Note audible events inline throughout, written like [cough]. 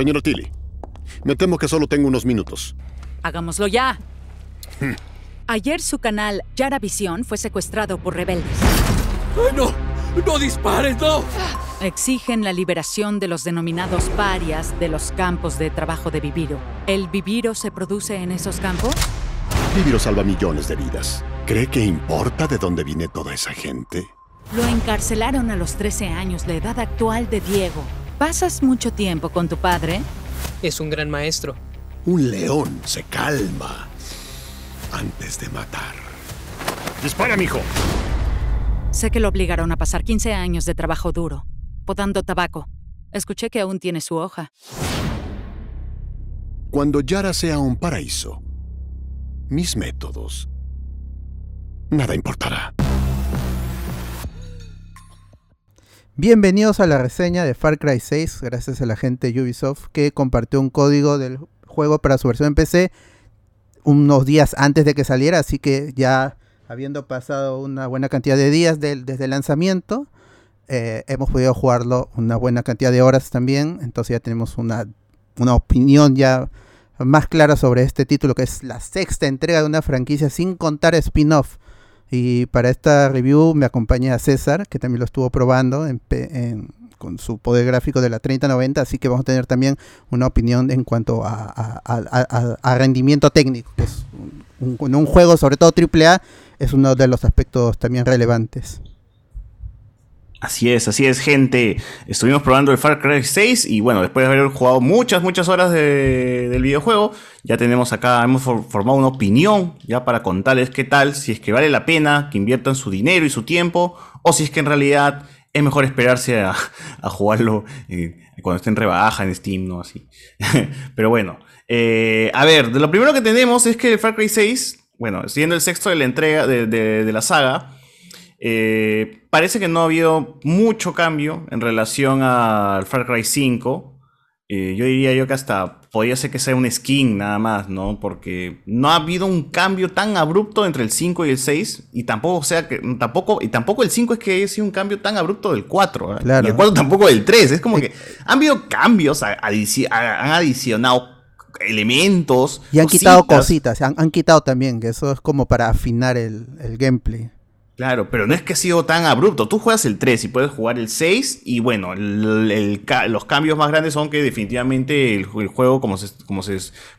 Señora Tilly, me temo que solo tengo unos minutos. Hagámoslo ya. Ayer su canal Yara Visión fue secuestrado por rebeldes. ¡Ay, no! ¡No dispares, no! Exigen la liberación de los denominados parias de los campos de trabajo de Viviro. ¿El Viviro se produce en esos campos? Viviro salva millones de vidas. ¿Cree que importa de dónde viene toda esa gente? Lo encarcelaron a los 13 años, la edad actual de Diego. ¿Pasas mucho tiempo con tu padre? Es un gran maestro. Un león se calma antes de matar. ¡Dispara, mijo! Sé que lo obligaron a pasar 15 años de trabajo duro, podando tabaco. Escuché que aún tiene su hoja. Cuando Yara sea un paraíso, mis métodos, nada importará. Bienvenidos a la reseña de Far Cry 6, gracias a la gente de Ubisoft que compartió un código del juego para su versión en PC unos días antes de que saliera, así que ya habiendo pasado una buena cantidad de días desde el lanzamiento, eh, hemos podido jugarlo una buena cantidad de horas también, entonces ya tenemos una, una opinión ya más clara sobre este título que es la sexta entrega de una franquicia sin contar spin-off y para esta review me acompaña César, que también lo estuvo probando con su poder gráfico de la 3090, así que vamos a tener también una opinión en cuanto a, rendimiento técnico, que es un, un, juego, sobre todo AAA, es uno de los aspectos también relevantes. Así es, así es, gente. Estuvimos probando el Far Cry 6 y bueno, después de haber jugado muchas, muchas horas del videojuego, ya tenemos acá, hemos formado una opinión ya para contarles qué tal, si es que vale la pena que inviertan su dinero y su tiempo, o si es que en realidad es mejor esperarse a, jugarlo eh, cuando esté en rebaja en Steam, ¿no? Así. [laughs] Pero bueno, eh, a ver, de lo primero que tenemos es que el Far Cry 6, bueno, siendo el sexto de la entrega de la saga, eh, parece que no ha habido mucho cambio en relación al Far Cry 5. Eh, yo diría yo que hasta podría ser que sea un skin nada más, ¿no? Porque no ha habido un cambio tan abrupto entre el 5 y el 6. Y tampoco, sea que, tampoco, y tampoco el 5 es que haya sido un cambio tan abrupto del 4. ¿eh? Y el 4 tampoco del 3. Es como que han habido cambios, han adicionado elementos. Y han quitado cositas, han, han, quitado también, que eso es como para afinar el, el gameplay. Claro, pero no es que ha sido tan abrupto. Tú juegas el 3 y puedes jugar el 6 y bueno, los cambios más grandes son que definitivamente el, juego, como, como,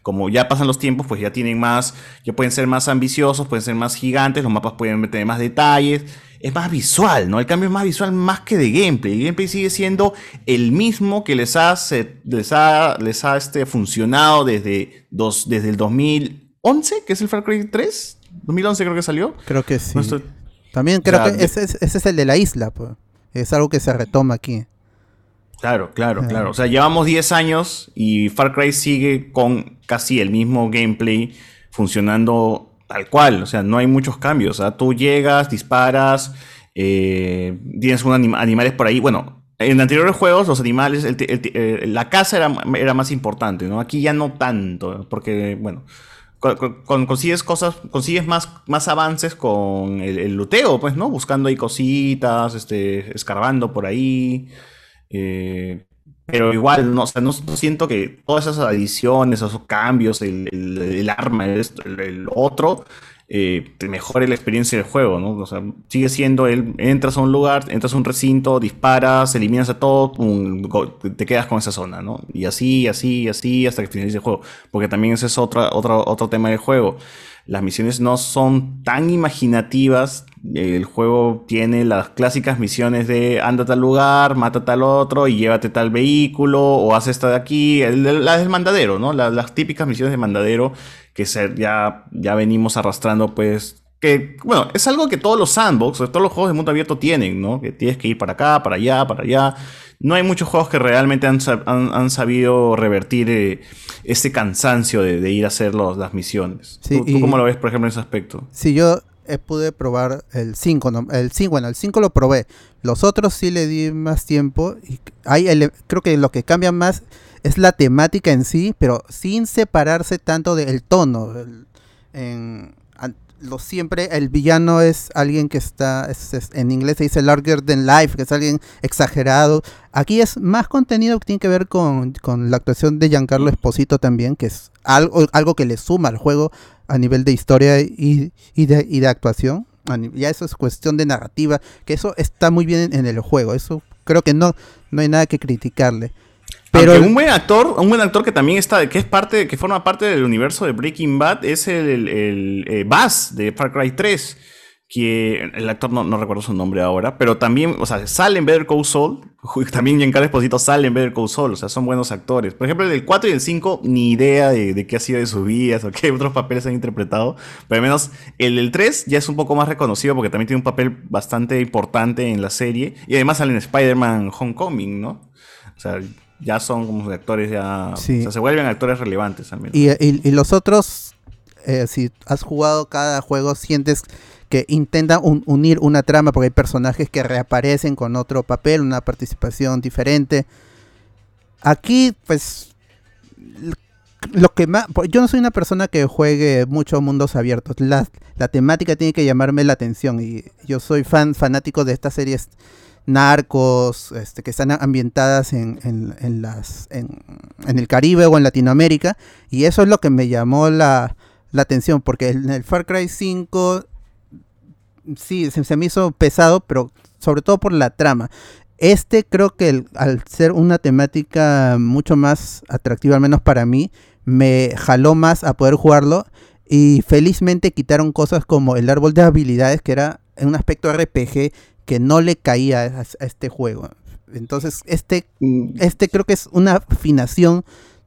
como ya pasan los tiempos, pues ya tienen más, ya pueden ser más ambiciosos, pueden ser más gigantes, los mapas pueden tener más detalles. Es más visual, ¿no? El cambio es más visual más que de gameplay. El gameplay sigue siendo el mismo que les ha, les ha, les ha este, funcionado desde, dos, desde el 2011, que es el Far Cry 3. 2011 creo que salió. Creo que sí. También creo que ese, es el de la isla, pues. Es algo que se retoma aquí. Claro, claro, claro. O sea, llevamos 10 años y Far Cry sigue con casi el mismo gameplay funcionando tal cual. O sea, no hay muchos cambios. O sea, tú llegas, disparas, eh, tienes unos animales por ahí. Bueno, en anteriores juegos los animales, eh, la casa era, era, más importante, ¿no? Aquí ya no tanto, porque, bueno, consigues cosas, consigues más, más avances con el, luteo, pues, ¿no? Buscando ahí cositas, este, escarbando por ahí. Eh, pero igual, no, no, siento que todas esas adiciones, esos cambios, el, el, arma, el, el, otro, eh, te mejore la experiencia del juego, ¿no? O sea, sigue siendo el, entras a un lugar, entras a un recinto, disparas, eliminas a todo, te quedas con esa zona, ¿no? Y así, así, así, hasta que finalice el juego. Porque también ese es otro, otro, otro tema del juego. Las misiones no son tan imaginativas. El juego tiene las clásicas misiones de ándate al lugar, mata tal otro y llévate tal vehículo o haz esta de aquí. La del mandadero, ¿no? las típicas misiones de mandadero que ya, ya venimos arrastrando, pues, que, bueno, es algo que todos los sandbox, todos los juegos de mundo abierto tienen, ¿no? Que tienes que ir para acá, para allá, para allá. No hay muchos juegos que realmente han, han, sabido revertir eh, ese cansancio de, ir a hacer las misiones. ¿Tú, cómo lo ves, por ejemplo, en ese aspecto? Sí, yo eh, pude probar el 5, el 5, bueno, el 5 lo probé. Los otros sí le di más tiempo y hay creo que lo que cambia más es la temática en sí, pero sin separarse tanto del tono. En, lo siempre, el villano es alguien que está, en inglés se dice larger than life, que es alguien exagerado. Aquí es más contenido que tiene que ver con, la actuación de Giancarlo Esposito también, que es algo, algo que le suma al juego a nivel de historia y, de, y de actuación. Ya eso es cuestión de narrativa, que eso está muy bien en el juego, eso creo que no, no hay nada que criticarle. Pero un buen actor, un buen actor que también está, que es parte, que forma parte del universo de Breaking Bad, es el, el, eh, Bass de Far Cry 3. Que el actor no, recuerdo su nombre ahora, pero también, o sea, sale en Better Call Saul. [laughs] También Giancarlo Esposito sale en Better Call Saul, o sea, son buenos actores. Por ejemplo, el del 4 y el 5, ni idea de, qué ha sido de sus vidas o qué [laughs] otros papeles han interpretado. Pero al menos el del 3 ya es un poco más reconocido porque también tiene un papel bastante importante en la serie. Y además sale en Spider-Man Homecoming, ¿no? O sea, ya son como actores ya... O sea, se vuelven actores relevantes también. Y, los otros, eh, si has jugado cada juego, sientes que intentan unir una trama porque hay personajes que reaparecen con otro papel, una participación diferente. Aquí, pues, lo que más... Yo no soy una persona que juegue mucho mundos abiertos. La, la temática tiene que llamarme la atención y yo soy fan fanático de estas series narcos, este, que están ambientadas en, en, las, en, el Caribe o en Latinoamérica. Y eso es lo que me llamó la, atención, porque en el Far Cry 5 sí, se, me hizo pesado, pero sobre todo por la trama. Este creo que al ser una temática mucho más atractiva, al menos para mí, me jaló más a poder jugarlo. Y felizmente quitaron cosas como el árbol de habilidades, que era en un aspecto RPG que no le caía a, este juego. Entonces, este, mm. este creo que es una afinación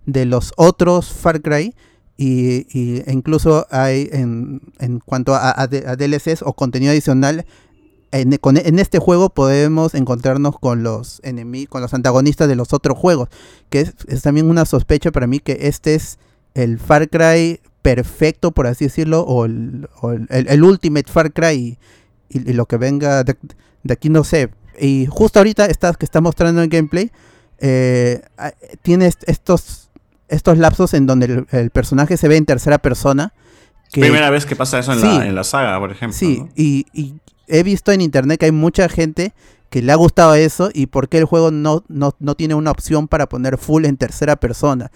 de los otros Far Cry. Y, e incluso hay en, en cuanto a, DLCs o contenido adicional, en, en, este juego podemos encontrarnos con los enemigos, con los antagonistas de los otros juegos. Que es, también una sospecha para mí que este es el Far Cry perfecto, por así decirlo, o el, el, Ultimate Far Cry. Y, lo que venga de, de aquí no sé. Y justo ahorita estás que está mostrando en gameplay, eh, tiene estos, estos lapsos en donde el, personaje se ve en tercera persona. Primera vez que pasa eso en, la, saga, por ejemplo. Sí, y, he visto en internet que hay mucha gente que le ha gustado eso y por qué el juego no, no, no tiene una opción para poner full en tercera persona.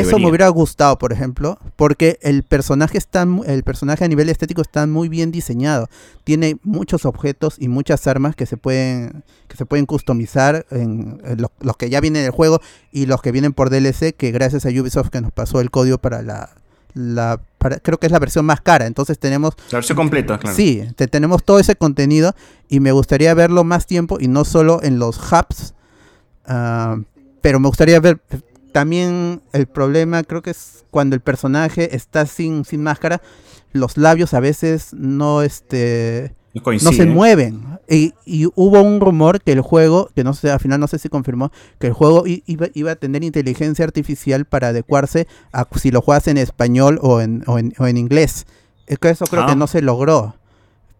Eso me hubiera gustado, por ejemplo, porque el personaje está, el personaje a nivel estético está muy bien diseñado. Tiene muchos objetos y muchas armas que se pueden, que se pueden customizar en, los que ya vienen del juego y los que vienen por DLC, que gracias a Ubisoft que nos pasó el código para la, la creo que es la versión más cara. Entonces tenemos la versión completa, claro. Sí, tenemos todo ese contenido y me gustaría verlo más tiempo y no solo en los hubs. Ah, pero me gustaría ver también el problema creo que es cuando el personaje está sin, sin máscara, los labios a veces no este no se mueven. Y, hubo un rumor que el juego, que no sé, al final no sé si confirmó, que el juego iba, iba a tener inteligencia artificial para adecuarse a si lo juegas en español o en, o en, inglés. Es que eso creo que ah. no se logró.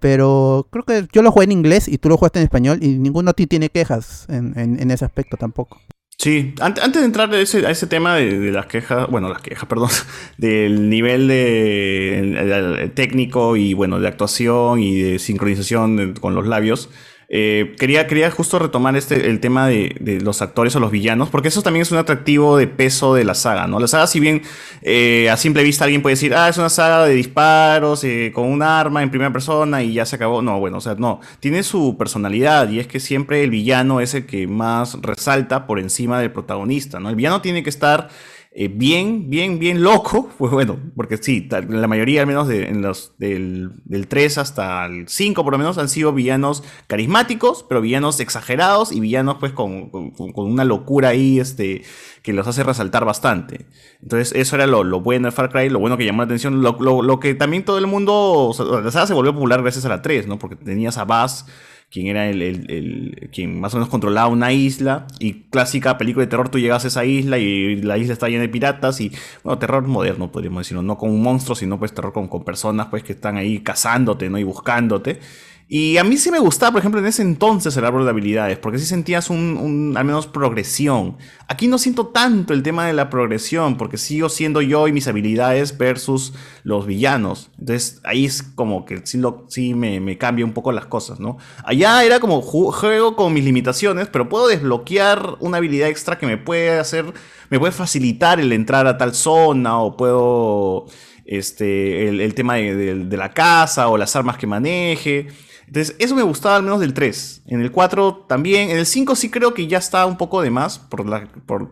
Pero creo que yo lo jugué en inglés y tú lo jugaste en español y ninguno tiene quejas en, en ese aspecto tampoco. Sí, antes de entrar a ese, a ese tema de, las quejas, bueno, las quejas, [laughs] perdón, del nivel de, técnico y bueno, de actuación y de sincronización con los labios, eh, quería, quería justo retomar este, el tema de, los actores o los villanos, porque eso también es un atractivo de peso de la saga, ¿no? La saga, si bien eh, a simple vista alguien puede decir, ah, es una saga de disparos eh, con un arma en primera persona y ya se acabó. No, bueno, o sea, no. Tiene su personalidad y es que siempre el villano es el que más resalta por encima del protagonista, ¿no? El villano tiene que estar eh, bien, bien, bien loco, [laughs] pues bueno, porque sí, la mayoría al menos de, en los, del, del, 3 hasta el 5 por lo menos han sido villanos carismáticos, pero villanos exagerados y villanos pues con, con, una locura ahí este, que los hace resaltar bastante. Entonces eso era lo, lo bueno de Far Cry, lo bueno que llamó la atención, lo, lo, que también todo el mundo, la se volvió popular gracias a la 3, ¿no? Porque tenías a Bass quien era el, quien más o menos controlaba una isla. Y clásica película de terror, tú llegas a esa isla y la isla está llena de piratas. Y bueno, terror moderno, podríamos decirlo. No con un monstruo, sino pues terror con, con personas pues que están ahí cazándote ¿no? y buscándote. Y a mí sí me gustaba, por ejemplo, en ese entonces el árbol de habilidades, porque sí sentías un, al menos progresión. Aquí no siento tanto el tema de la progresión, porque sigo siendo yo y mis habilidades versus los villanos. Entonces ahí es como que sí, lo, sí me, me cambia un poco las cosas, ¿no? Allá era como juego con mis limitaciones, pero puedo desbloquear una habilidad extra que me puede hacer, me puede facilitar el entrar a tal zona o puedo este, el, tema de, de, la casa o las armas que maneje. Entonces, eso me gustaba al menos del 3. En el 4 también. En el 5 sí creo que ya está un poco de más por,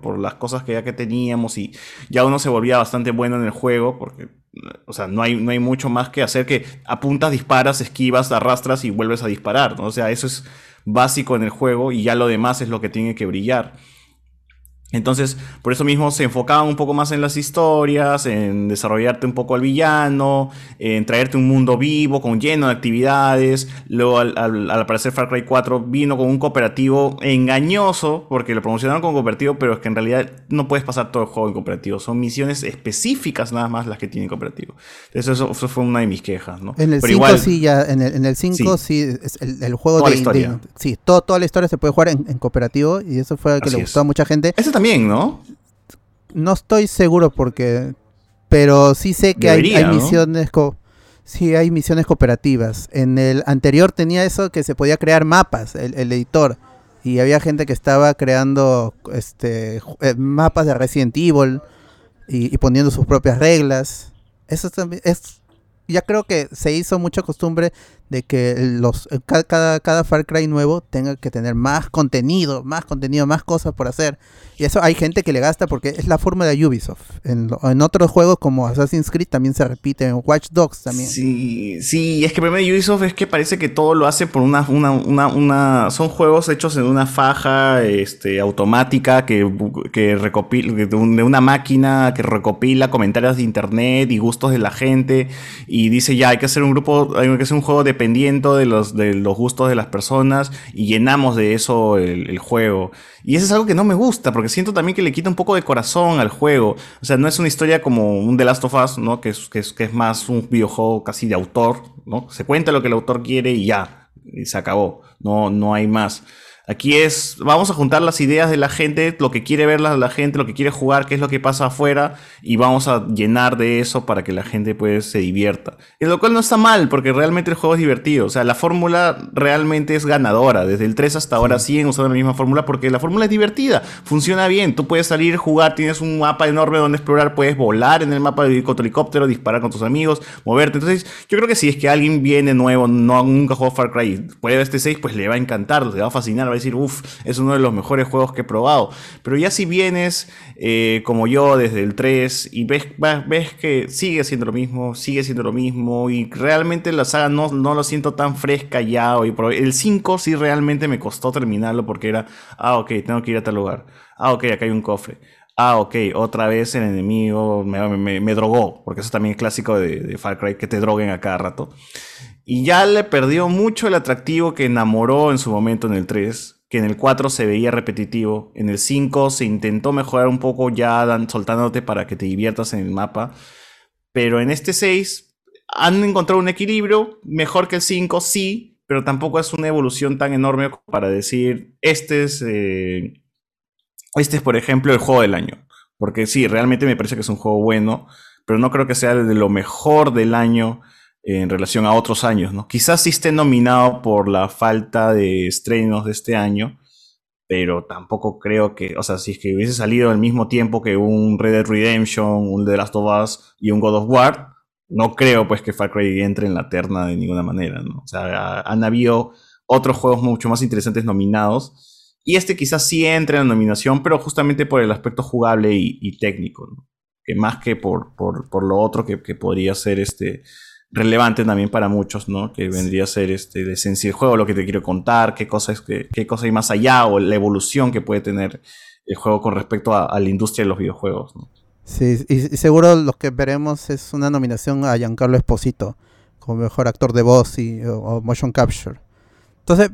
por, las cosas que ya que teníamos y ya uno se volvía bastante bueno en el juego porque, o sea, no hay, no hay mucho más que hacer que apuntas, disparas, esquivas, arrastras y vuelves a disparar. O sea, eso es básico en el juego y ya lo demás es lo que tiene que brillar. Entonces, por eso mismo se enfocaban un poco más en las historias, en desarrollarte un poco al villano, en traerte un mundo vivo, con lleno de actividades. Luego, al, aparecer Far Cry 4, vino con un cooperativo engañoso, porque lo promocionaron como cooperativo, pero es que en realidad no puedes pasar todo el juego en cooperativo. Son misiones específicas nada más las que tienen cooperativo. Eso, fue una de mis quejas, ¿no? En el 5 sí, ya, en el, 5 sí, el, juego de, la historia. sí, toda la historia se puede jugar en, cooperativo y eso fue lo que le gustó a mucha gente. Eso también, ¿no? No estoy seguro porque. Pero sí sé que hay, misiones. sí, hay misiones cooperativas. En el anterior tenía eso que se podía crear mapas, el, editor. Y había gente que estaba creando este eh, mapas de Resident Evil y, y poniendo sus propias reglas. Eso también es ya creo que se hizo mucha costumbre de que los cada, cada, Far Cry nuevo tenga que tener más contenido, más contenido, más cosas por hacer. Y eso hay gente que le gasta porque es la forma de Ubisoft. En, en otros juegos como Assassin's Creed también se repite, en Watch Dogs también. Sí, sí, es que el problema Ubisoft es que parece que todo lo hace por una, una, una, una son juegos hechos en una faja este, automática que, que recopila, de una máquina que recopila comentarios de internet y gustos de la gente dice ya hay que hacer un grupo, hay que hacer un juego de dependiendo de los, de los gustos de las personas y llenamos de eso el, juego. Y eso es algo que no me gusta, porque siento también que le quita un poco de corazón al juego. O sea, no es una historia como un The Last of Us, ¿no? Que es, que es, que es más un videojuego casi de autor, ¿no? Se cuenta lo que el autor quiere y ya, y se acabó. No, no hay más. Aquí es, vamos a juntar las ideas de la gente, lo que quiere ver la, la, gente, lo que quiere jugar, qué es lo que pasa afuera, y vamos a llenar de eso para que la gente pues se divierta. Y lo cual no está mal, porque realmente el juego es divertido. O sea, la fórmula realmente es ganadora. Desde el 3 hasta ahora siguen usando la misma fórmula porque la fórmula es divertida, funciona bien. Tú puedes salir, jugar, tienes un mapa enorme donde explorar, puedes volar en el mapa de con tu helicóptero, disparar con tus amigos, moverte. Entonces, yo creo que si es que alguien viene nuevo, no nunca jugó Far Cry, puede ver este 6, pues le va a encantar, le va a fascinar decir, uff, es uno de los mejores juegos que he probado. Pero ya si vienes eh, como yo desde el 3 y ves, ves que sigue siendo lo mismo, sigue siendo lo mismo y realmente la saga no, no lo siento tan fresca ya hoy El 5 sí realmente me costó terminarlo porque era, ah, ok, tengo que ir a tal lugar. Ah, ok, acá hay un cofre. Ah, ok, otra vez el enemigo me, drogó, porque eso también es clásico de, de, Far Cry, que te droguen a cada rato. Y ya le perdió mucho el atractivo que enamoró en su momento en el 3 que en el 4 se veía repetitivo, en el 5 se intentó mejorar un poco ya soltándote para que te diviertas en el mapa, pero en este 6 han encontrado un equilibrio, mejor que el 5, sí, pero tampoco es una evolución tan enorme para decir, este es, eh, este es por ejemplo el juego del año, porque sí, realmente me parece que es un juego bueno, pero no creo que sea de lo mejor del año en relación a otros años, ¿no? Quizás sí esté nominado por la falta de estrenos de este año, pero tampoco creo que, o sea, si es que hubiese salido al mismo tiempo que un Red Dead Redemption, un The Last of Us y un God of War, no creo pues que Far Cry entre en la terna de ninguna manera, ¿no? O sea, han habido otros juegos mucho más interesantes nominados y este quizás sí entre en la nominación, pero justamente por el aspecto jugable y, técnico, ¿no? Que más que por, por, por lo otro que, que podría ser este relevante también para muchos, ¿no? Que vendría a ser este, de esencia el juego, lo que te quiero contar, qué cosas qué, qué cosa hay más allá o la evolución que puede tener el juego con respecto a, la industria de los videojuegos, ¿no? Sí, y, seguro lo que veremos es una nominación a Giancarlo Esposito como mejor actor de voz y, o, motion capture. Entonces,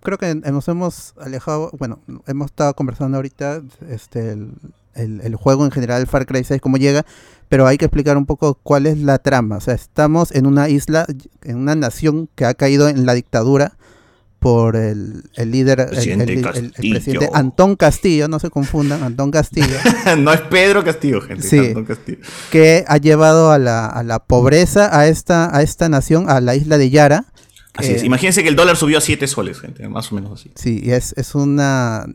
creo que nos hemos alejado, bueno, hemos estado conversando ahorita este, el, el, el juego en general, Far Cry 6, cómo llega, pero hay que explicar un poco cuál es la trama. O sea, estamos en una isla, en una nación que ha caído en la dictadura por el, el líder, el, Presidente el- el- presidente Antón Castillo, no se confundan, Antón Castillo, [laughs] no es Pedro Castillo, gente. Sí. es Antón Castillo. que ha llevado a la, a la pobreza a esta, a esta nación, a la isla de Yara. Así es. Eh, Imagínense que el dólar subió a 7 soles, gente. Más o menos así. Sí, y es, es una...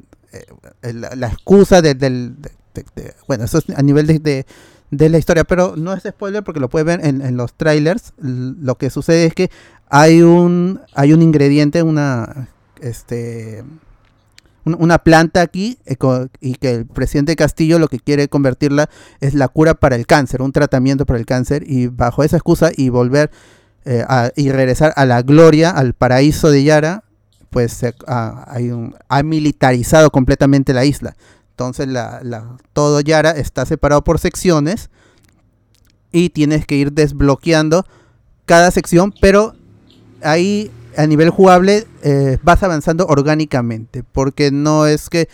eh, la, la excusa de, del... de- de- de- bueno, eso es a nivel de, de, la historia, pero no es spoiler porque lo puedes ver en, los trailers. Lo que sucede es que hay un, hay un ingrediente, una... Este, un- una planta aquí eh, y que el presidente Castillo lo que quiere convertirla es la cura para el cáncer, un tratamiento para el cáncer y bajo esa excusa y volver eh, a- y regresar a la gloria, al paraíso de Yara, pues ha, hay un- ha militarizado completamente la isla. Entonces la, la- todo Yara está separado por secciones y tienes que ir desbloqueando cada sección, pero ahí a nivel jugable eh, vas avanzando orgánicamente, porque no es que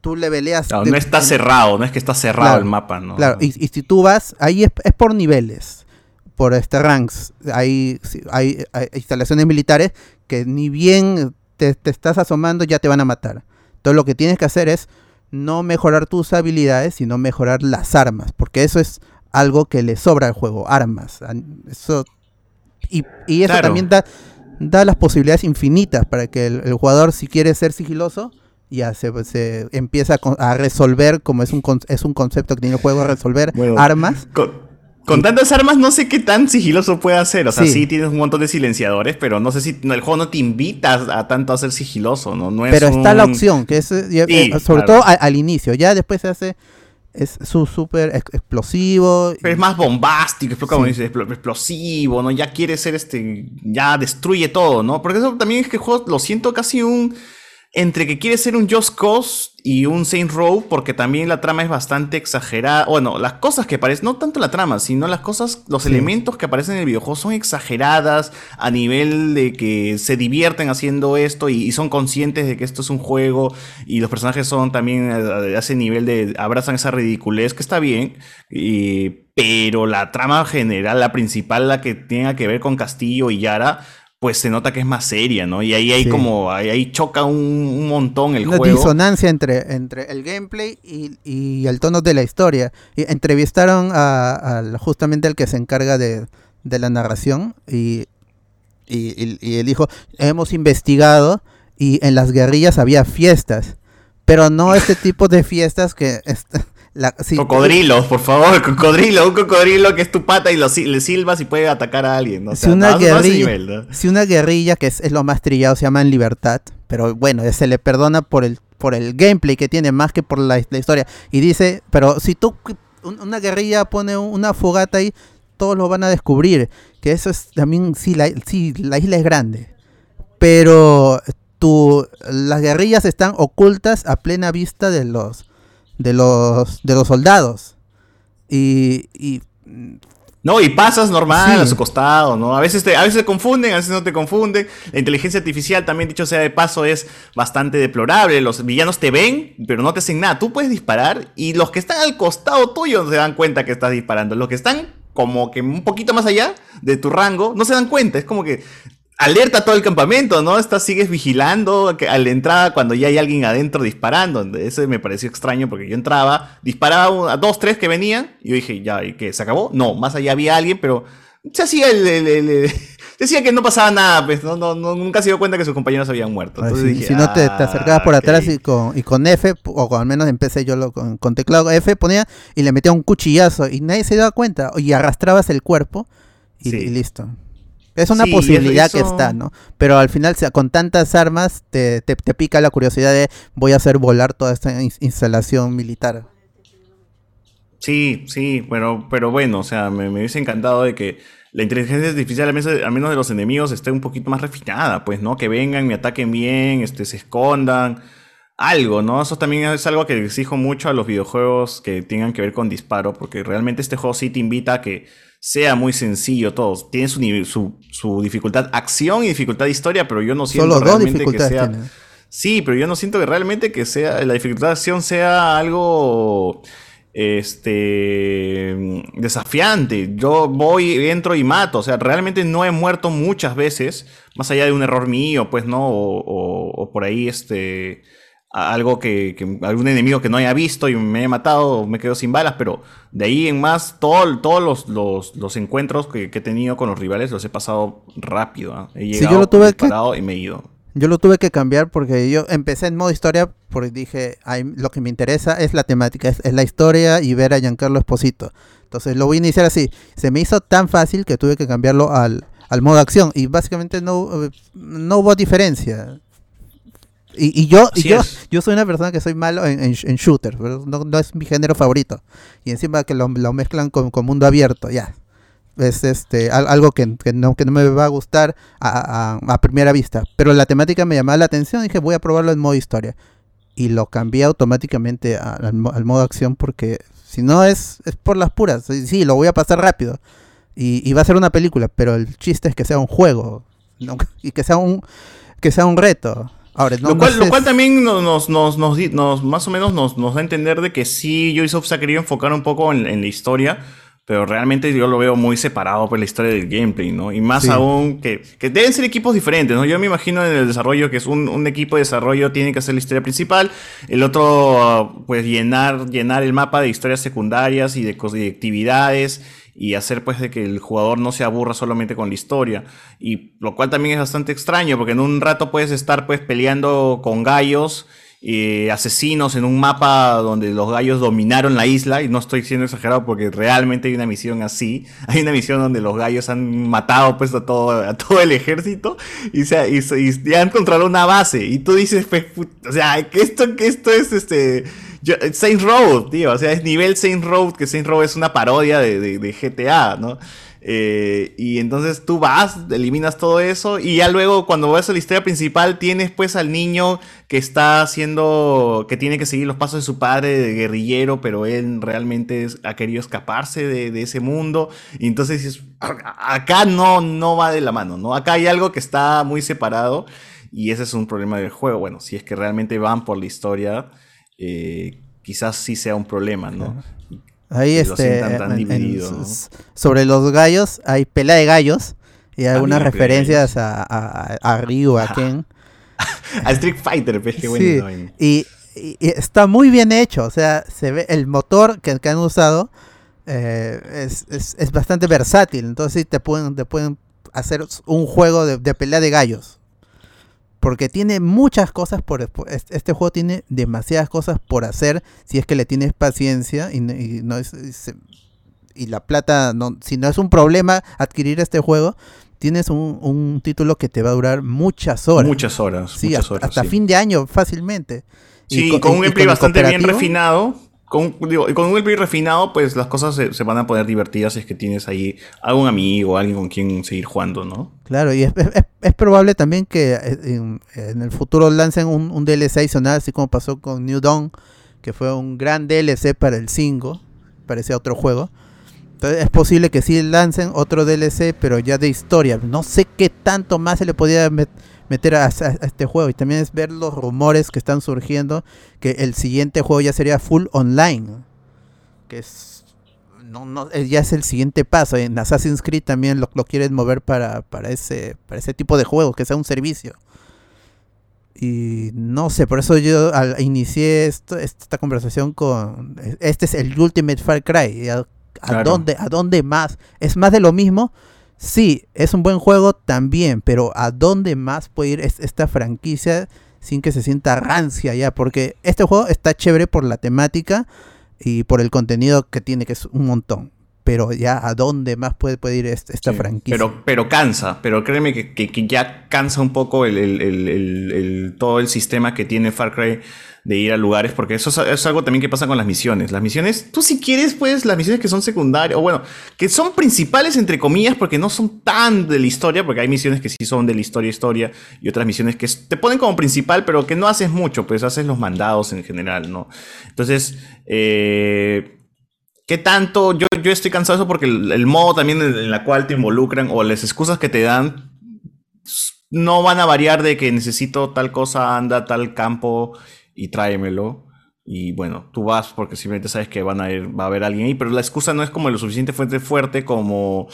tú le peleas... Claro, no está cerrado, no es que está cerrado Claro, el mapa, ¿no? Claro, y, y si tú vas, ahí es, es por niveles, por este ranks. Hay, hay instalaciones militares que ni bien te, te estás asomando ya te van a matar. Entonces lo que tienes que hacer es no mejorar tus habilidades, sino mejorar las armas, porque eso es algo que le sobra al juego, armas. Eso, y, y eso Claro. también da, da las posibilidades infinitas para que el, el jugador, si quiere ser sigiloso, ya se, se empieza a, con- a resolver, como es un, es un concepto que tiene el juego, a resolver Bueno, armas. Con, con tantas armas no sé qué tan sigiloso puede hacer. O sea, Sí. sí, tienes un montón de silenciadores, pero no sé si no, el juego no te invita a, a tanto a ser sigiloso, ¿no? no es Pero está la opción, que es, eh, Sí, eh, sobre claro. todo al inicio, ya después se hace, es su súper ex- explosivo. Pero es más bombástico, es como Sí. explosivo, ¿no? Ya quiere ser este. Ya destruye todo, ¿no? Porque eso también es que el juego lo siento casi un. Entre que quiere ser un Just Cause y un Saint Row, porque también la trama es bastante exagerada. Bueno, las cosas que aparecen, no tanto la trama, sino las cosas, los Sí. elementos que aparecen en el videojuego son exageradas a nivel de que se divierten haciendo esto y, y son conscientes de que esto es un juego y los personajes son también a ese nivel de abrazan esa ridiculez que está bien. y- pero la trama general, la principal, la que tenga que ver con Castillo y Yara, pues se nota que es más seria, ¿no? Y ahí hay Sí. como, ahí, ahí choca un, un montón el una juego. disonancia entre, entre el gameplay y, y el tono de la historia. Y entrevistaron a, justamente al que se encarga de, de la narración y, y, y- y él dijo, hemos investigado y en las guerrillas había fiestas, pero no este tipo de fiestas que... est- la- sí, Cocodrilos, por favor, [laughs] cocodrilo, un cocodrilo que es tu pata y lo, le silbas y puede atacar a alguien, ¿no? O Si una guerrilla, nivel, ¿no? si una guerrilla que es, es lo más trillado se llama en libertad, pero bueno, se le perdona por el por el gameplay que tiene más que por la, la historia y dice, pero si tú un- una guerrilla pone una fogata ahí, todos lo van a descubrir, que eso es también sí la sí la isla es grande, pero tú las guerrillas están ocultas a plena vista de los de los de los soldados. Y, y No, y pasas normal Sí. a su costado, ¿no? A veces, te, a veces te confunden, a veces no te confunden. La inteligencia artificial también, dicho sea de paso, es bastante deplorable. Los villanos te ven, pero no te hacen nada. Tú puedes disparar y los que están al costado tuyo no se dan cuenta que estás disparando. Los que están como que un poquito más allá de tu rango no se dan cuenta. Es como que alerta a todo el campamento, ¿no? Estás, sigues vigilando a la entrada cuando ya hay alguien adentro disparando. Eso me pareció extraño porque yo entraba, disparaba a dos, tres que venían y yo dije, ya, ¿y qué? ¿Se acabó? No, más allá había alguien, pero se hacía el... el- el- el- [laughs] decía que no pasaba nada, pues, no, no, no- nunca se dio cuenta que sus compañeros habían muerto. Ay, Entonces si, dije, si no te, te "Ah, acercabas por ok". atrás y con, y con F, o con- al menos empecé yo lo, con, con teclado F, ponía y le metía un cuchillazo y nadie se daba cuenta. Y arrastrabas el cuerpo y, Sí. y listo. Es una Sí, posibilidad que está, ¿no? Pero al final, con tantas armas, te, te, te pica la curiosidad de voy a hacer volar toda esta ins- instalación militar. Sí, sí, bueno, pero bueno, o sea, me, me hubiese encantado de que la inteligencia artificial, al menos, al menos de los enemigos, esté un poquito más refinada, pues, ¿no? Que vengan, me ataquen bien, este, se escondan, algo, ¿no? Eso también es algo que exijo mucho a los videojuegos que tengan que ver con disparo, porque realmente este juego sí te invita a que sea muy sencillo todo. Tiene su, nivel- su, su dificultad acción y dificultad historia, pero yo no siento Solo dos realmente que sea... tiene. Sí, pero yo no siento que realmente que sea la dificultad de acción sea algo este desafiante. Yo voy, entro y mato. O sea, realmente no he muerto muchas veces, más allá de un error mío, pues, ¿no? O, por ahí, este. Algo que, algún enemigo que no haya visto y me haya matado, me quedo sin balas, pero de ahí en más, todos los, los, encuentros que, he tenido con los rivales los he pasado rápido. ¿ah? He llegado, yo lo tuve y me he ido. Yo lo tuve que cambiar porque yo empecé en modo historia porque dije, lo que me interesa es la temática, es, la historia y ver a Giancarlo Esposito. Entonces lo voy a iniciar así. Se me hizo tan fácil que tuve que cambiarlo al, modo acción y básicamente no, no hubo diferencia. Y, yo, yo, yo soy una persona que soy malo en, en, shooter, no, es mi género favorito. Y encima que lo, mezclan con, con mundo abierto, ya es este algo que, no, que no me va a gustar a, primera vista. Pero la temática me llamaba la atención y dije, voy a probarlo en modo historia. Y lo cambié automáticamente al, modo acción porque si no es, es por las puras. Sí, lo voy a pasar rápido. Y, va a ser una película, pero el chiste es que sea un juego. [laughs] Y que sea un, que sea un reto. Ahora, lo, cual, lo cual también nos, nos, nos, más o menos nos, da a entender de que sí, Ubisoft se ha querido enfocar un poco en, en la historia pero realmente yo lo veo muy separado por la historia del gameplay, ¿no? Y más aún que, que, deben ser equipos diferentes, ¿no? Yo me imagino en el desarrollo que es un, un, equipo de desarrollo tiene que hacer la historia principal, el otro pues llenar, llenar el mapa de historias secundarias y de, de actividades y hacer pues de que el jugador no se aburra solamente con la historia. Y lo cual también es bastante extraño porque en un rato puedes estar pues peleando con gallos eh, asesinos en un mapa donde los gallos dominaron la isla, y no estoy siendo exagerado porque realmente hay una misión así, [laughs] hay una misión donde los gallos han matado pues a todo, a todo el ejército y, se, y, han controlado una base, y tú dices, pues, o sea, que esto, que esto es este... Saints Row, tío, o sea, es nivel Saints Row, que Saints Row es una parodia de, de GTA, ¿no? Eh, y entonces tú vas, eliminas todo eso y ya luego cuando vas a la historia principal tienes pues al niño que está haciendo, que tiene que seguir los pasos de su padre de guerrillero, pero él realmente ha querido escaparse de, ese mundo. Y entonces acá no, no va de la mano, ¿no? Acá hay algo que está muy separado y ese es un problema del juego. Bueno, si es que realmente van por la historia, eh, quizás sí sea un problema, ¿no? Ahí este, sobre los gallos, hay pelea de gallos y algunas referencias a, a, Ryu, a [laughs] Ken. a Street Fighter, pues, sí. y, está muy bien hecho, o sea, se ve el motor que, han usado eh, es, es, es, bastante versátil, entonces sí te pueden, te pueden hacer un juego de, de pelea de gallos porque tiene muchas cosas por, este juego tiene demasiadas cosas por hacer si es que le tienes paciencia y, no es, y la plata no si no es un problema adquirir este juego tienes un, título que te va a durar muchas horas. Muchas horas sí muchas hasta, hasta fin de año fácilmente. Sí y con, un gameplay bastante bien refinado con, con un gameplay refinado, pues las cosas se, van a poner divertidas si es que tienes ahí algún amigo, alguien con quien seguir jugando, ¿no? Claro, y es, probable también que eh, en, el futuro lancen un, DLC adicional, así como pasó con New Dawn, que fue un gran DLC para el 5, parecía otro juego. Entonces es posible que sí lancen otro DLC, pero ya de historia. No sé qué tanto más se le podía meter meter a, este juego. Y también es ver los rumores que están surgiendo que el siguiente juego ya sería full online. Que es no, no, eh, ya es el siguiente paso. En Assassin's Creed también lo, lo quieren mover para, para, ese, para ese tipo de juego, que sea un servicio. Y no sé, por eso yo al, inicié esto, esta conversación con... Este es el Ultimate Far Cry. ¿A, dónde, ¿A dónde más? ¿Es más de lo mismo? Sí, es un buen juego también, pero ¿a dónde más puede ir esta franquicia sin que se sienta rancia ya? Porque este juego está chévere por la temática y por el contenido que tiene, que es un montón. Pero ya, ¿a dónde más puede, puede ir esta, franquicia? Pero, pero cansa, pero créeme que, ya cansa un poco el, todo el sistema que tiene Far Cry de ir a lugares, porque eso es, algo también que pasa con las misiones. Las misiones, tú si quieres, pues las misiones que son secundarias, o bueno, que son principales entre comillas, porque no son tan de la historia, porque hay misiones que sí son de la historia, historia, y otras misiones que te ponen como principal, pero que no haces mucho, pues haces los mandados en general, ¿no? Entonces, eh, ¿qué tanto? Yo, yo estoy cansado de eso porque el, modo también en la cual te involucran o las excusas que te dan no van a variar de que necesito tal cosa, anda tal campo y tráemelo. Y bueno, tú vas porque simplemente sabes que van a ir, va a haber alguien ahí, pero la excusa no es como lo suficiente fuerte, fuerte como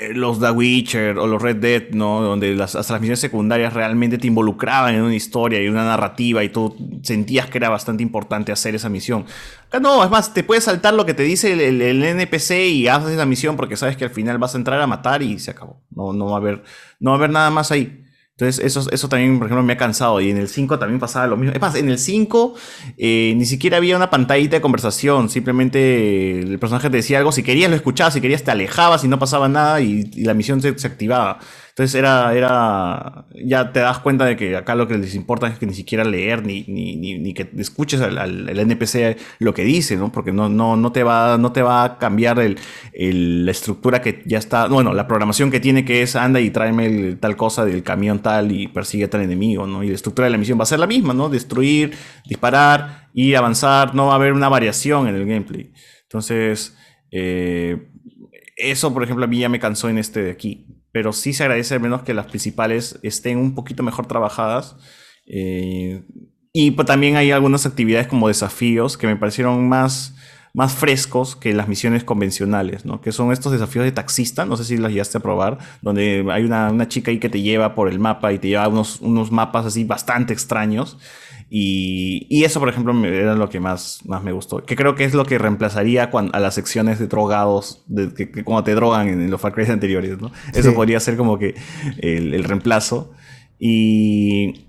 eh, los The Witcher o los Red Dead, ¿no? Donde las, transmisiones secundarias realmente te involucraban en una historia y una narrativa y tú sentías que era bastante importante hacer esa misión. Acá no, es más, te puedes saltar lo que te dice el, el, NPC y haces la misión porque sabes que al final vas a entrar a matar y se acabó. No, no, va, a haber, no va a haber nada más ahí. Entonces, eso, eso también, por ejemplo, me ha cansado. Y en el 5 también pasaba lo mismo. Es más, en el 5 eh, ni siquiera había una pantallita de conversación. Simplemente el personaje te decía algo. Si querías, lo escuchabas. Si querías, te alejabas y no pasaba nada y, la misión se, se activaba. Entonces era, era, ya te das cuenta de que acá lo que les importa es que ni siquiera leer ni, ni, ni, que escuches al, NPC lo que dice, ¿no? Porque no, no, no, te, va, no te va a cambiar el, la estructura que ya está, bueno, la programación que tiene que es anda y tráeme tal cosa del camión tal y persigue tal enemigo, ¿no? Y la estructura de la misión va a ser la misma, ¿no? Destruir, disparar y avanzar, no va a haber una variación en el gameplay. Entonces, eh, eso, por ejemplo, a mí ya me cansó en este de aquí pero sí se agradece al menos que las principales estén un poquito mejor trabajadas. Eh, y pues, también hay algunas actividades como desafíos que me parecieron más, más frescos que las misiones convencionales, ¿no? Que son estos desafíos de taxista, no sé si las llegaste a probar, donde hay una, una chica ahí que te lleva por el mapa y te lleva unos, unos mapas así bastante extraños. Y, eso, por ejemplo, era lo que más, más me gustó. Que creo que es lo que reemplazaría a las secciones de drogados, de, que, cuando te drogan en, los Far Cry anteriores, ¿no? Eso podría ser como que el, reemplazo. Y,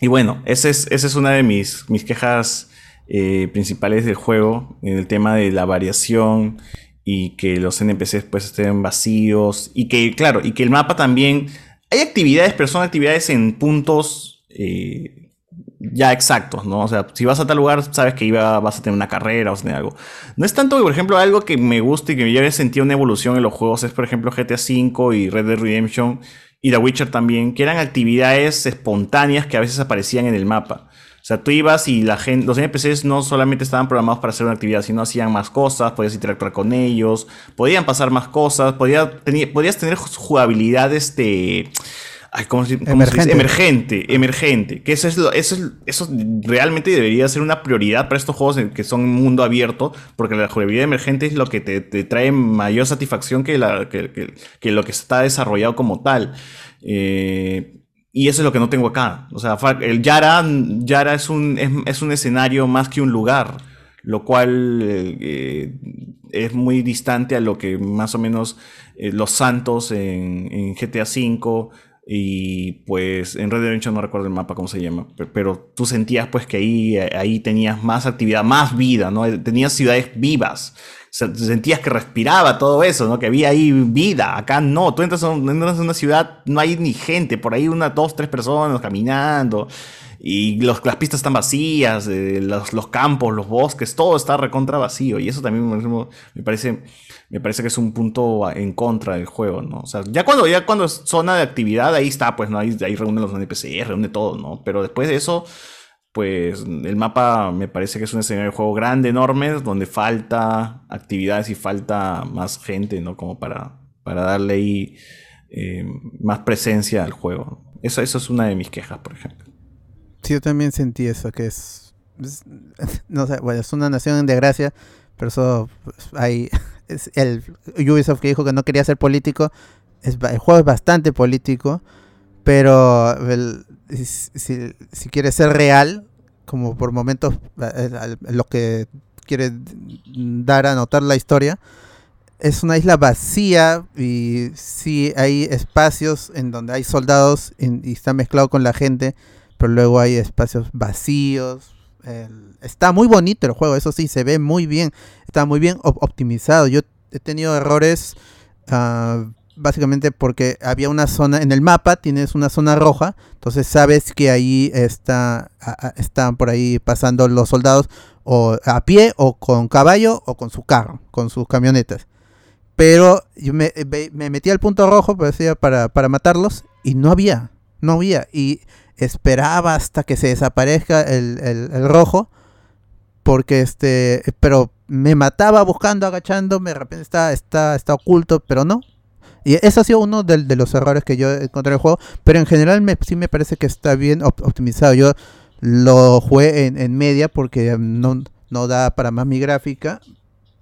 y bueno, esa es, esa es una de mis, mis quejas eh, principales del juego, en el tema de la variación y que los NPCs pues estén vacíos y que, claro, y que el mapa también... Hay actividades, pero son actividades en puntos... Eh, ya exactos, ¿no? O sea, si vas a tal lugar, sabes que iba, vas a tener una carrera o algo. No es tanto por ejemplo, algo que me gusta y que yo he sentido una evolución en los juegos es, por ejemplo, GTA V y Red Dead Redemption y The Witcher también, que eran actividades espontáneas que a veces aparecían en el mapa. O sea, tú ibas y la gente, los NPCs no solamente estaban programados para hacer una actividad, sino hacían más cosas, podías interactuar con ellos, podían pasar más cosas, podías tener jugabilidad este emergente. emergente, emergente. Que eso es lo, eso, eso realmente debería ser una prioridad para estos juegos que son mundo abierto, porque la jugabilidad emergente es lo que te, trae mayor satisfacción que, la, que, lo que está desarrollado como tal. Eh, y eso es lo que no tengo acá. O sea, el Yara, Yara es, un, es, un escenario más que un lugar, lo cual eh, es muy distante a lo que más o menos eh, los santos en, en GTA V y pues en Red Dead no recuerdo el mapa cómo se llama, pero, tú sentías pues que ahí, ahí tenías más actividad, más vida, ¿no? Tenías ciudades vivas, sentías que respiraba todo eso, ¿no? Que había ahí vida, acá no, tú entras, en una ciudad, no hay ni gente, por ahí una, dos, tres personas caminando, y los, las pistas están vacías, eh, los, los, campos, los bosques, todo está recontra vacío, y eso también me parece me parece que es un punto en contra del juego, ¿no? O sea, ya cuando, ya cuando es zona de actividad, ahí está, pues, ¿no? Ahí, ahí reúnen los NPC, reúne todo, ¿no? Pero después de eso, pues, el mapa me parece que es un escenario de juego grande, enorme, donde falta actividades y falta más gente, ¿no? Como para, para darle ahí eh, más presencia al juego. Eso, eso es una de mis quejas, por ejemplo. Sí, yo también sentí eso, que es, [laughs] no sé, bueno, es una nación en desgracia, pero eso pues, [laughs] el Ubisoft que dijo que no quería ser político, el juego es bastante político, pero si, si, quiere ser real, como por momentos eh, lo que quiere dar a notar la historia, es una isla vacía y sí hay espacios en donde hay soldados y está mezclado con la gente, pero luego hay espacios vacíos, está muy bonito el juego, eso sí, se ve muy bien, está muy bien optimizado. Yo he tenido errores ah, básicamente porque había una zona en el mapa, tienes una zona roja, entonces sabes que ahí está, están por ahí pasando los soldados o a pie o con caballo o con su carro, con sus camionetas. Pero yo me, metí al punto rojo para, para matarlos y no había, no había. Y esperaba hasta que se desaparezca el, rojo. Porque este. Pero me mataba buscando, agachándome. De repente está, está, está oculto, pero no. Y eso ha sido uno de, los errores que yo encontré en el juego. Pero en general me, sí me parece que está bien optimizado. Yo Lo jugué en, en media porque no, no da para más mi gráfica.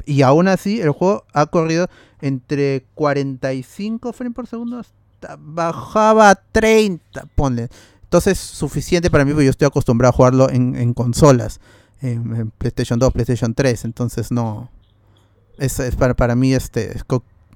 Y aún así, el juego ha corrido entre 45 frames por segundo hasta bajaba a 30, ponle. Entonces, suficiente para mí, porque yo estoy acostumbrado a jugarlo en, en consolas. En, en PlayStation 2, PlayStation 3. Entonces, no. Es, es para, para mí, este.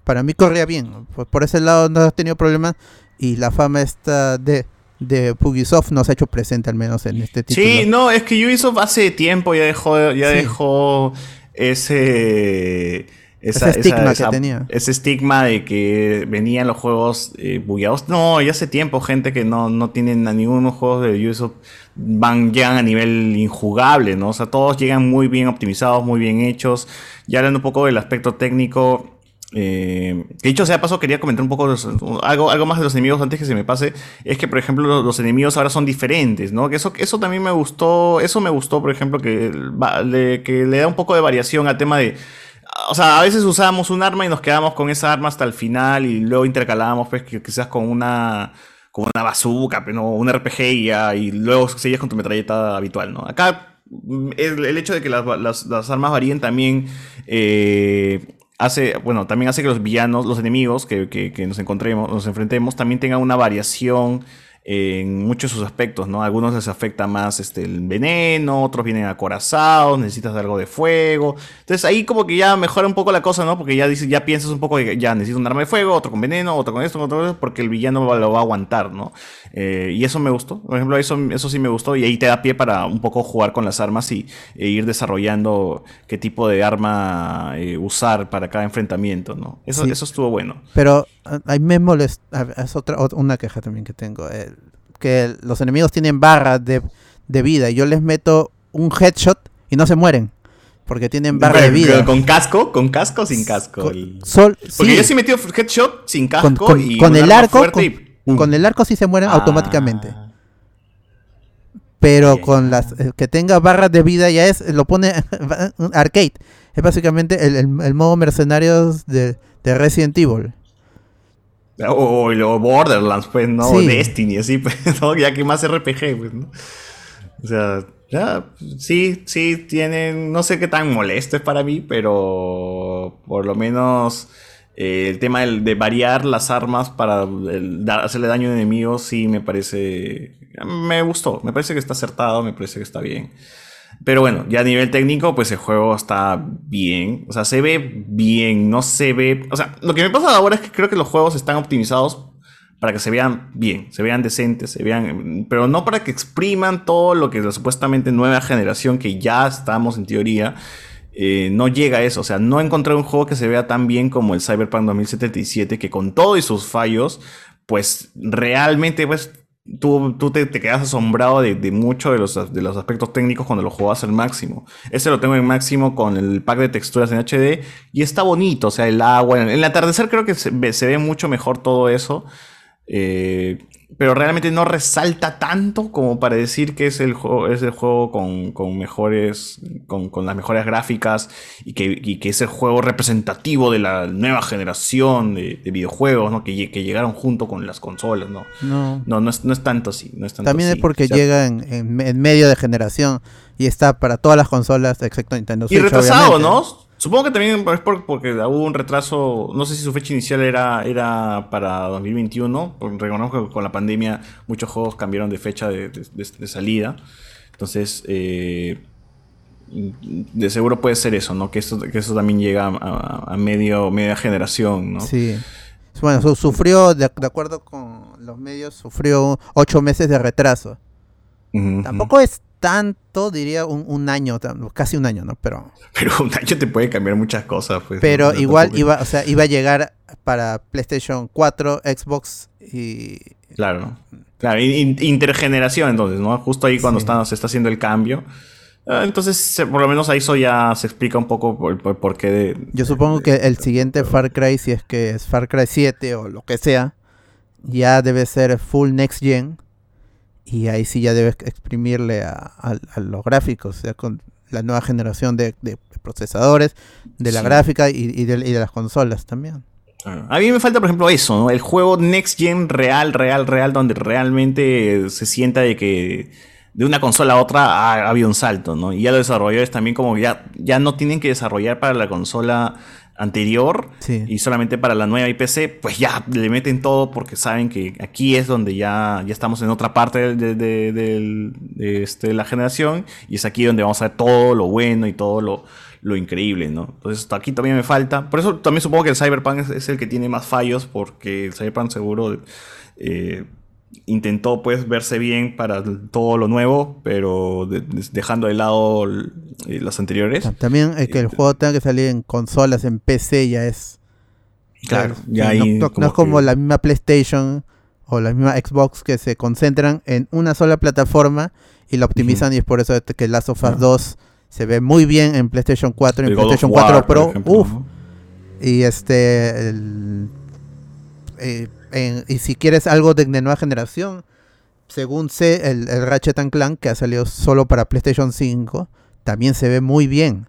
Para mí corría bien. Por, por ese lado no he tenido problemas. Y la fama esta de, de Ubisoft no se ha hecho presente, al menos en este título. Sí, no, es que Ubisoft hace tiempo ya dejó, ya Sí. dejó ese, esa- Ese estigma esa- que tenía. Ese estigma de que venían los juegos eh, bugueados. No, ya hace tiempo, gente que no, no tienen a ninguno juegos de Ubisoft van, llegan a nivel injugable, ¿no? O sea, todos llegan muy bien optimizados, muy bien hechos. Y hablando un poco del aspecto técnico, eh, que dicho sea paso, quería comentar un poco los- algo, algo más de los enemigos antes que se me pase. Es que, por ejemplo, los, los enemigos ahora son diferentes, ¿no? Que eso, eso también me gustó. Eso me gustó, por ejemplo, que, que le da un poco de variación al tema de. O sea, a veces usábamos un arma y nos quedamos con esa arma hasta el final y luego intercalábamos, pues, quizás con una. Con una bazooka, pero no, un RPG y, luego seguías con tu metralleta habitual, ¿no? Acá mm, el, hecho de que las armas varíen también eh, hace, bueno, también hace que los villanos, los enemigos que, que- que nos encontremos, nos enfrentemos, también tengan una variación en muchos de sus aspectos, ¿no? A algunos les afecta más este, el veneno, otros vienen acorazados, necesitas algo de fuego. Entonces ahí como que ya mejora un poco la cosa, ¿no? Porque ya dices, ya piensas un poco de que ya necesito un arma de fuego, otro con veneno, otro con esto, otro con esto, porque el villano lo va a aguantar, ¿no? Eh, y eso me gustó. Por ejemplo, eso, eso sí me gustó. Y ahí te da pie para un poco jugar con las armas y e ir desarrollando qué tipo de arma eh, usar para cada enfrentamiento, ¿no? Eso, Sí. eso estuvo bueno. Pero a, a mí me molesta, a- es otra, ot- una queja también que tengo, eh, que los enemigos tienen barras de, de vida y yo les meto un headshot y no se mueren, porque tienen barra de vida. ¿Con casco? ¿Con casco o sin casco? Con- sol- Porque sí, yo sí metí headshot sin casco con, con- y con el arco, y con el arco sí se mueren Ah. automáticamente. Pero con las eh, que tenga barras de vida ya es, lo pone [laughs] arcade. Es básicamente el, el- el modo mercenarios de, de Resident Evil. O, o Borderlands, pues, ¿no? Sí. Destiny, así, [laughs] pues, ¿no? Ya que más RPG, pues, ¿no? O sea, ya, sí, sí, tienen, no sé qué tan molesto es para mí, pero por lo menos eh, el tema del- de variar las armas para el- dar- hacerle daño a enemigos, sí me parece, me gustó, me parece que está acertado, me parece que está bien. Pero bueno, ya a nivel técnico, pues el juego está bien. O sea, se ve bien, no se ve. O sea, lo que me pasa ahora es que creo que los juegos están optimizados para que se vean bien, se vean decentes, se vean. Pero no para que expriman todo lo que la supuestamente nueva generación, que ya estamos en teoría. eh, no llega a eso, o sea, no encontrar un juego que se vea tan bien como el Cyberpunk 2077, que con todo y sus fallos, pues realmente, pues tú, tú te, quedas asombrado de, de mucho de los, de los aspectos técnicos cuando lo juegas al máximo. Ese lo tengo en máximo con el pack de texturas en HD y está bonito, o sea, el agua, en el atardecer creo que se se ve mucho mejor todo eso. eh, pero realmente no resalta tanto como para decir que es el juego, es el juego con, con mejores, con, con las mejores gráficas y que, y que es el juego representativo de la nueva generación de, de videojuegos, ¿no? Que, lle- que llegaron junto con las consolas, ¿no? No. No, no es, no es tanto así. No es tanto También así. es porque O sea, llega en, en- en medio de generación y está para todas las consolas, excepto Nintendo Y Switch. retrasado, obviamente. ¿no? Supongo que también es por- porque hubo un retraso. No sé si su fecha inicial era, era para 2021. porque Reconozco que con la pandemia muchos juegos cambiaron de fecha de, de- de- de salida. Entonces, eh, de seguro puede ser eso, ¿no? Que eso, que eso también llega a, medio, media generación, ¿no? Sí. Bueno, su- sufrió, de, de acuerdo con los medios, sufrió ocho meses de retraso. Tampoco es tanto, diría un, un año, casi un año, ¿no? Pero, Pero un año te puede cambiar muchas cosas, pues. pero igual iba, o sea, iba a llegar para PlayStation 4, Xbox y Claro. Claro, in- in- intergeneración entonces, ¿no? Justo ahí cuando Sí. está- se está haciendo el cambio. Ah, Entonces, por lo menos ahí eso ya se explica un poco por, por- por qué de... Yo supongo que el siguiente Far Cry, si es que es Far Cry 7 o lo que sea, ya debe ser full next gen. Y ahí sí ya debes exprimirle a, a- a los gráficos, o sea, con la nueva generación de, de procesadores, de la Sí. gráfica y, y de, y de las consolas también. A mí me falta, por ejemplo, eso, ¿no? El juego Next Gen real, real, real, donde realmente se sienta de que, de una consola a otra ha, habido un salto, ¿no? Y ya los desarrolladores también como ya, ya no tienen que desarrollar para la consola anterior y solamente para la nueva IPC, pues ya le meten todo porque saben que aquí es donde ya, ya estamos en otra parte de, de, este, la generación y es aquí donde vamos a ver todo lo bueno y todo lo, lo increíble, ¿no? Entonces aquí también me falta. Por eso también supongo que el Cyberpunk es, el que tiene más fallos porque el Cyberpunk seguro... Eh, intentó pues verse bien para todo lo nuevo, pero dejando de lado eh, los anteriores. También es que el juego tenga que salir en consolas, en PC ya es... Claro, ya no, es como la misma PlayStation o la misma Xbox que se concentran en una sola plataforma y la optimizan y es por eso que Last of Us 2 se ve muy bien en PlayStation 4 y en PlayStation 4 Pro. Y este... El, eh, y si quieres algo de, nueva generación, según sé, el, Ratchet Clank que ha salido solo para PlayStation 5, también se ve muy bien.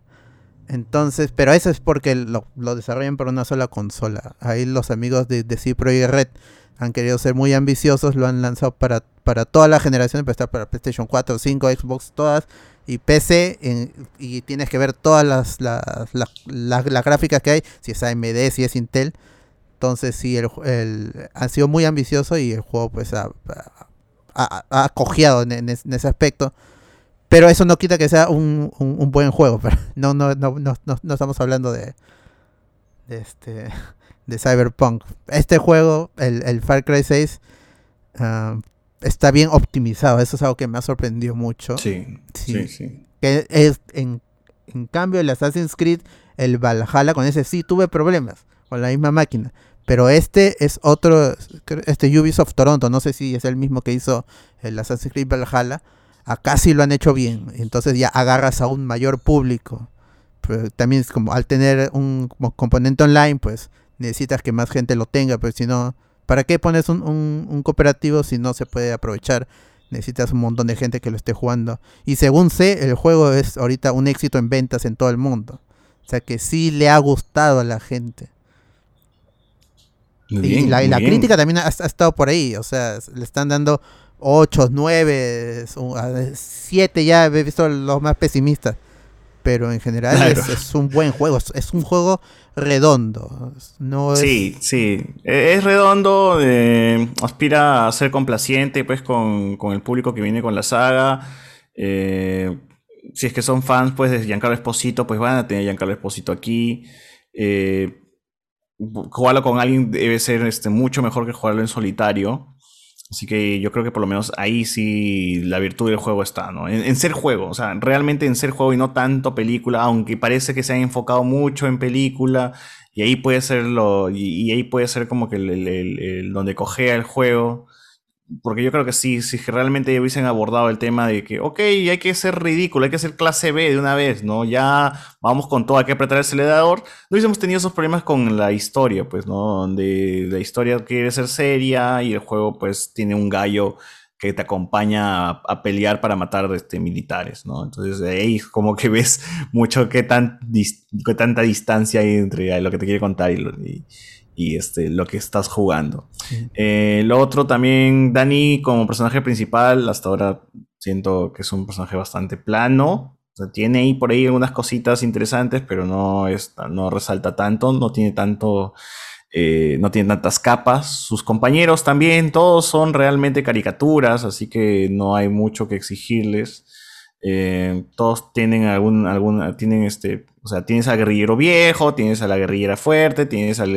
Entonces, pero eso es porque lo, desarrollan para una sola consola. Ahí los amigos de, de Cipro y Red han querido ser muy ambiciosos, lo han lanzado para, para toda la generación, para estar para PlayStation 4, 5, Xbox, todas, y PC, y tienes que ver todas las, las, las gráficas que hay, si es AMD, si es Intel, entonces sí, el, el, ha sido muy ambicioso y el juego pues ha, ha, ha en, ese aspecto. Pero eso no quita que sea un, un, buen juego. Pero [laughs] no, no, no, no, no estamos hablando de, de, este, [laughs] de Cyberpunk. Este juego, el, el Far Cry 6, ah, está bien optimizado. Eso es algo que me ha sorprendido mucho. Sí, sí, sí. Que es, en, en cambio, el Assassin's Creed, el Valhalla, con ese sí tuve problemas con la misma máquina. Pero este es otro, este Ubisoft Toronto, no sé si es el mismo que hizo el Assassin's Creed Valhalla. Acá sí lo han hecho bien, entonces ya agarras a un mayor público. También es como al tener un componente online, pues necesitas que más gente lo tenga, pero si no, ¿para qué pones un, un, cooperativo si no se puede aprovechar? Necesitas un montón de gente que lo esté jugando. Y según sé, el juego es ahorita un éxito en ventas en todo el mundo. O sea que sí le ha gustado a la gente y la, crítica también ha, estado por ahí, o sea, le están dando 8, 9, 7 ya, he visto los más pesimistas. Pero en general es, un buen juego, es, un juego redondo. No Sí, sí, e, es redondo, eh, aspira a ser complaciente pues con, el público que viene con la saga. Eh, si es que son fans pues de Giancarlo Esposito, pues van a tener Giancarlo Esposito aquí. Eh, jugarlo con alguien debe ser este, mucho mejor que jugarlo en solitario. Así que yo creo que por lo menos ahí sí la virtud del juego está, ¿no? En, ser juego, o sea, realmente en ser juego y no tanto película, aunque parece que se han enfocado mucho en película, y ahí puede ser lo, y, ahí puede ser como que el, donde cogea el juego porque yo creo que sí, si realmente hubiesen abordado el tema de que, ok, hay que ser ridículo, hay que ser clase B de una vez, ¿no? Ya vamos con todo, hay que apretar el acelerador. No hubiésemos tenido esos problemas con la historia, pues, ¿no? Donde la historia quiere ser seria y el juego, pues, tiene un gallo que te acompaña a, pelear para matar este, militares, ¿no? Entonces ahí como que ves [laughs] mucho qué, tan qué tanta distancia hay entre lo que te quiere contar y, y este, lo que estás jugando. Eh, lo otro también, Dani como personaje principal, hasta ahora siento que es un personaje bastante plano. tiene ahí por ahí algunas cositas interesantes, pero no, es, no resalta tanto, no tiene tanto... Eh, no tiene tantas capas. Sus compañeros también, todos son realmente caricaturas, así que no hay mucho que exigirles. Eh, todos tienen algún, algún, tienen este, o sea, tienes al guerrillero viejo, tienes a la guerrillera fuerte, tienes al,